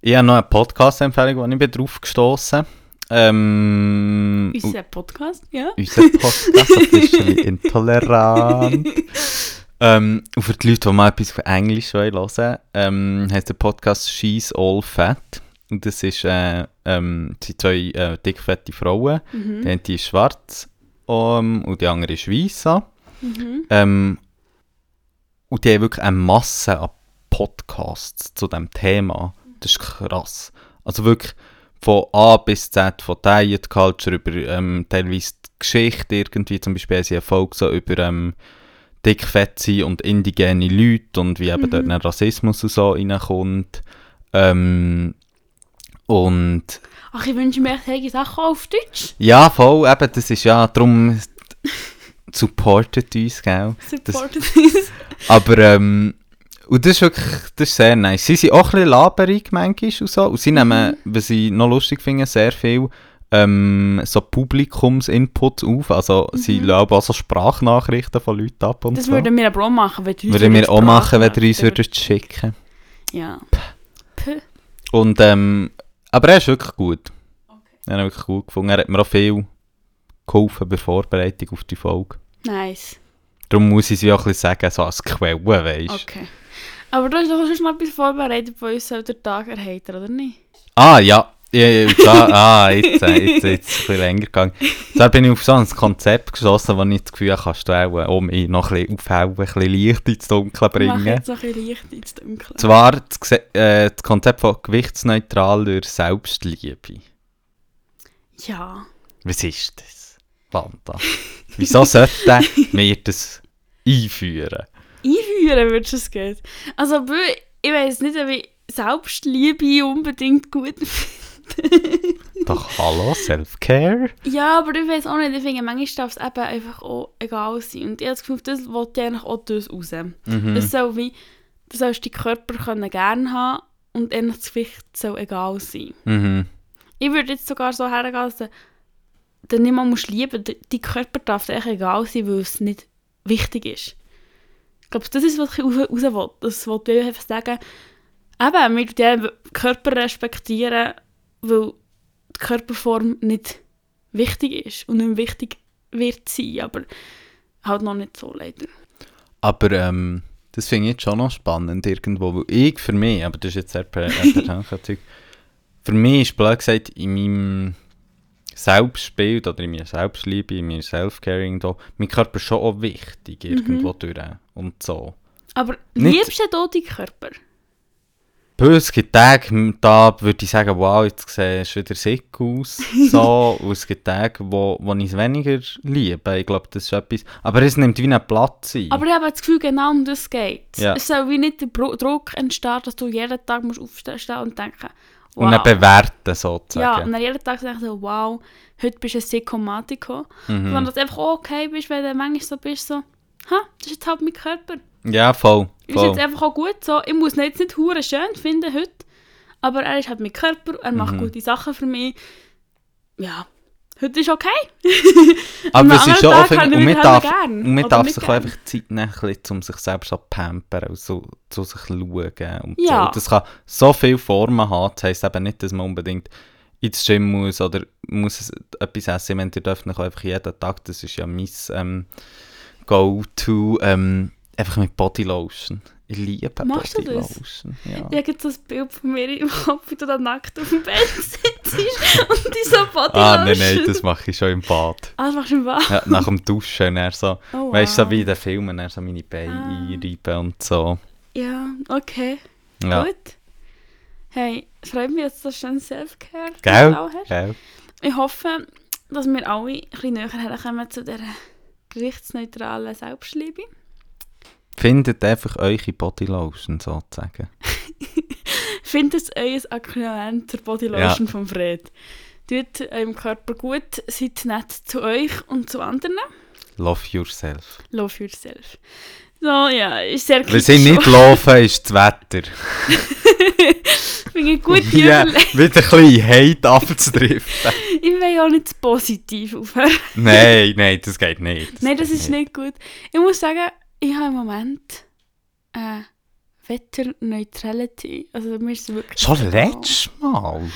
Ich habe noch eine Podcast-Empfehlung, wo ich bin drauf gestoßen ähm, Unser Podcast, ja. unser Podcast, ein bisschen intolerant. ähm, und für die Leute, die mal etwas von Englisch hören ähm, heisst der Podcast She's All Fat. Und das ist, äh, ähm, das sind zwei äh, dickfette Frauen. Mhm. Die eine ist schwarz ähm, und die andere ist weiss. Mhm. Ähm, und die haben wirklich eine Masse an Podcasts zu diesem Thema. Das ist krass. Also wirklich von A bis Z, von Diet Culture über ähm, teilweise die Geschichte irgendwie, zum Beispiel sie eine Folge so über ähm, dickfett sein und indigene Leute und wie eben Mhm. dort ein Rassismus und so reinkommt. Ähm, und Ach, ich wünsche mir echt solche Sachen auf Deutsch. ja, voll, eben, das ist ja, darum supportet uns, gell? Supported this. Aber, ähm, und das ist wirklich, das ist sehr nice. Sie sind auch ein bisschen laberig manchmal und so. Und sie nehmen, was ich noch lustig finde, sehr viel ähm, so Publikumsinput auf. Also sie laden auch so Sprachnachrichten von Leuten ab und Das so. würden wir aber auch machen, wenn du uns Würden wir auch machen, wenn ihr uns würdet schicken Ja. Puh. Und, ähm, aber er ist wirklich gut. Er hat wirklich gut gefunden. Er hat mir auch viel geholfen bei Vorbereitung auf die Folge. Nice. Darum muss ich sie auch ein bisschen sagen, so als Quelle, weißt du. Okay. Aber du hast doch schon etwas vorbereitet, wo uns soll der Tag erheitern, oder nicht? Ah, ja. Ja, ja, da, ah, jetzt, äh, jetzt, jetzt ist es ein bisschen länger gegangen. Da bin ich auf so ein Konzept geschossen, wo ich das Gefühl habe, kannst du auch, um mich noch ein bisschen aufhellen, ein bisschen Licht ins Dunkel Mach bringen. jetzt noch ein bisschen Licht ins Dunkle. Zwar das, äh, das Konzept von gewichtsneutraler Selbstliebe. Ja. Was ist das, Wanda? Wieso sollten wir das einführen? Einführen würdest du es geht. Also, ich weiß nicht, ob ich Selbstliebe unbedingt gut finde. Doch, hallo, Self-Care? Ja, aber ich weiß auch nicht, ich finde, manchmal darf es eben einfach auch egal sein. Und ich habe das Gefühl, das wollte ich eigentlich auch das raus. Mhm. Es soll wie, du sollst deinen Körper können gerne haben und eigentlich das Gewicht soll egal sein. Mhm. Ich würde jetzt sogar so hergehen, dass du den nicht mal musst lieben musst. Dein Körper darf dir echt egal sein, weil es nicht wichtig ist. Ich glaube, das ist, was ich raus, raus will. Das wollte ich einfach sagen. Eben, mit dem Körper respektieren, weil die Körperform nicht wichtig ist und nicht wichtig wird sein, aber halt noch nicht so leider. Aber ähm, das finde ich jetzt schon noch spannend irgendwo, weil ich für mich, aber das ist jetzt sehr ein persönlicher Zeug, für mich ist blöd gesagt, in meinem Selbstbild oder in meiner Selbstliebe, in meinem Self-Caring, mein Körper schon auch wichtig irgendwo durch und so. Aber Nicht- liebst du deinen Körper? Bös, es gibt Tage, da würde ich sagen, wow, jetzt siehst du wieder sick aus. So. und es gibt Tage, wo, wo ich es weniger liebe. Ich glaube, das ist etwas. Aber es nimmt wie einen Platz ein. Aber ich habe das Gefühl, genau um das geht Ja. Es soll wie nicht der Bro- Druck entstehen, dass du jeden Tag musst aufstehen und denken, wow. Und dann bewerten, ja, sozusagen. und dann jeden Tag denken so, wow, heute bist du ein Sickomatico. Mhm. Sondern dass du einfach auch okay bist, wenn du manchmal so bist, so, ha, das ist jetzt halt mein Körper. Ja, voll. Ist voll. jetzt einfach auch gut so. Ich muss ihn jetzt nicht hure schön finden heute, aber er ist halt mein Körper, er macht Mhm. gute Sachen für mich. Ja, heute ist okay. Aber es ist schon offen, und man darf, gern. und man darf sich gern. einfach Zeit nehmen, um sich selbst zu pampern und so, zu sich zu schauen. Und Ja. so. Das kann so viele Formen haben. Das heisst eben nicht, dass man unbedingt ins Gym muss oder muss etwas essen. Ich meine, ihr dürft einfach jeden Tag, das ist ja mein ähm, Go-To, ähm, einfach mit Bodylotion. Ich liebe Machst du das? Bodylotion. Ja. Ich habe jetzt so ein Bild von mir im Kopf, wie du da nackt auf dem Bett sitzt und die so Bodylotion. Ah, nein, nein, das mache ich schon im Bad. Ah, das machst du im Bad? Ja, nach dem Duschen, er so, Oh, weißt du, so wow. wie in den Filmen, er so meine Beine Ah. einreiben und so. Ja, okay, Ja. gut. Hey, freut mich, dass du so schön Self-Care hast. Gell? Ich hoffe, dass wir alle ein bisschen näher herkommen zu dieser gewichtsneutralen Selbstliebe. Findet einfach eure Bodylotion sozusagen. Findet euer Äquivalent zur Bodylotion von Fred. Tut eurem Körper gut, seid nett zu euch und zu anderen. Love yourself. Love yourself. So, ja, ist sehr Wir sind nicht laufen, ist das Wetter. Finde ich gut, Ja, wieder ein bisschen Hate abzudriften. Ich will ja auch nicht positiv aufhören. nein, nein, das geht nicht. Nein, das ist nicht gut. Ich muss sagen, ich habe im Moment äh, Wetterneutrality. Also mir ist wirklich... Schon letztes Mal.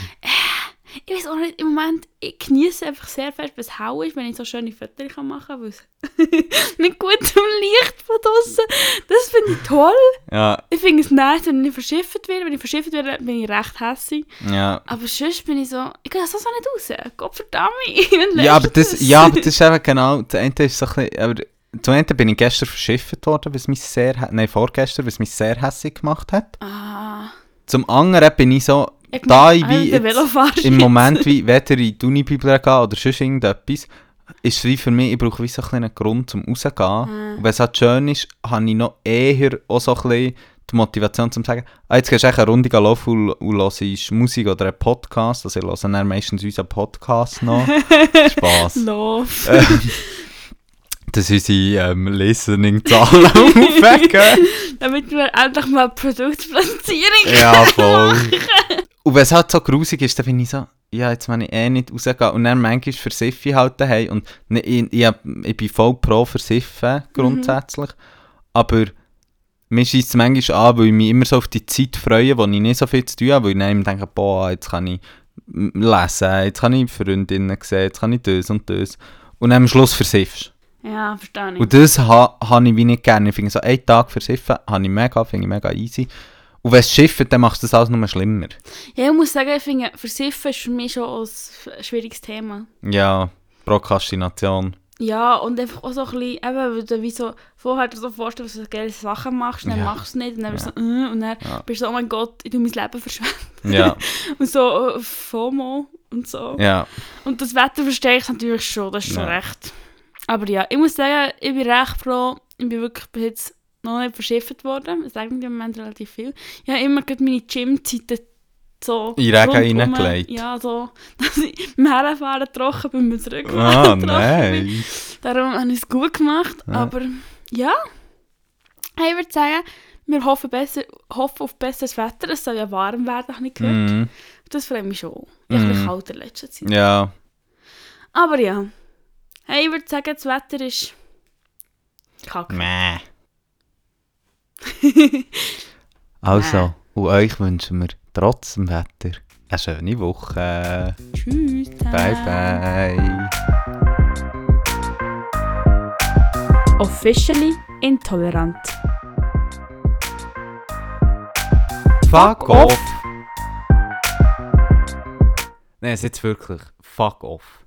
Ich weiß auch nicht, im Moment, ich genieße einfach sehr fest, es hell ist, wenn ich so schöne Fotos machen kann, weil es mit gutem Licht von draussen. Das finde ich toll. Ja, Ich finde es nice, wenn ich verschifft werde. Wenn ich verschifft werde, bin ich recht hässig. ja. Aber sonst bin ich so, ich gehe so nicht raus. Gott verdammt. Ja, aber du das, ja, aber das ist eben genau, das eine ist so ein bisschen, aber zum einen bin ich gestern verschifft worden, was mich sehr, nein, vorgestern, was mich sehr hässlich gemacht hat. Ah, Zum anderen bin ich so, ich da ich wie der jetzt im. Moment wie weder in die Unibibliothek gehe oder sonst irgendetwas, ist es für mich, ich brauche wie so einen Grund zum rauszugehen. Ah. Und wenn es halt schön ist, habe ich noch eher auch so ein bisschen die Motivation zum sagen, ah, jetzt gehst du eine Runde laufen und, und hörst Musik oder einen Podcast, also ich höre dann meistens unseren Podcast noch. Spass. Love. dass unsere ähm, Listening-Zahlen aufwecken. Damit wir endlich mal Produktplatzierung ja, voll. Und wenn es halt so grusig ist, dann bin ich so, ja, jetzt wenn ich eh nicht rausgehen. Und dann manchmal versiffe ich halt daheim. Und ne, ich, ich, ich bin voll pro Versiffen, grundsätzlich. Aber mir schießt es manchmal an, weil ich mich immer so auf die Zeit freue, wo ich nicht so viel zu tun habe, weil ich dann denke, boah, jetzt kann ich lesen, jetzt kann ich Freundinnen sehen, jetzt kann ich das und das. Und dann am Schluss versiffst Ja, verstehe ich. Und das ha, habe ich wie nicht gerne. Ich finde so, einen Tag versiffen habe ich mega, finde ich mega easy. Und wenn es schifft, dann macht es das alles nur schlimmer. Ja, ich muss sagen, ich finde, Versiffen ist für mich schon ein schwieriges Thema. Ja, Prokrastination. Ja, und einfach auch so ein bisschen, eben, weil du wie so vorher dir so vorstellst, dass du geile Sachen machst, dann Ja. machst du es nicht, und dann bist du Ja. so, äh, und dann Ja. bist du so, oh mein Gott, ich tue mein Leben verschwenden. Ja, Und so äh, FOMO und so. ja. Und das Wetter verstehe ich natürlich schon, das ist schon recht. Aber ja, ich muss sagen, ich bin recht froh, ich bin wirklich bis jetzt noch nicht verschifft worden. Das sagen die im Moment relativ viel. Ich habe immer meine Gym-Zeiten so In Regen reingelegt? Ja, so, dass ich beim Herfahren trocken bin, beim Ah, Zurückfahren trocken bin. nein. Darum habe ich es gut gemacht, Ja. aber ja. Ich würde sagen, wir hoffen, besser, hoffen auf besseres Wetter. Es soll ja warm werden, habe ich gehört. Mhm. Das freut mich schon. Ich mm. Mhm. bin kalt in letzter Zeit. Ja. Aber ja. Hey, ich würde sagen, das Wetter ist kacke. Mäh. Also, und euch wünschen wir trotz dem Wetter eine schöne Woche. Tschüss. Bye bye. Officially intolerant. Fuck off! Nein, es ist jetzt wirklich fuck off.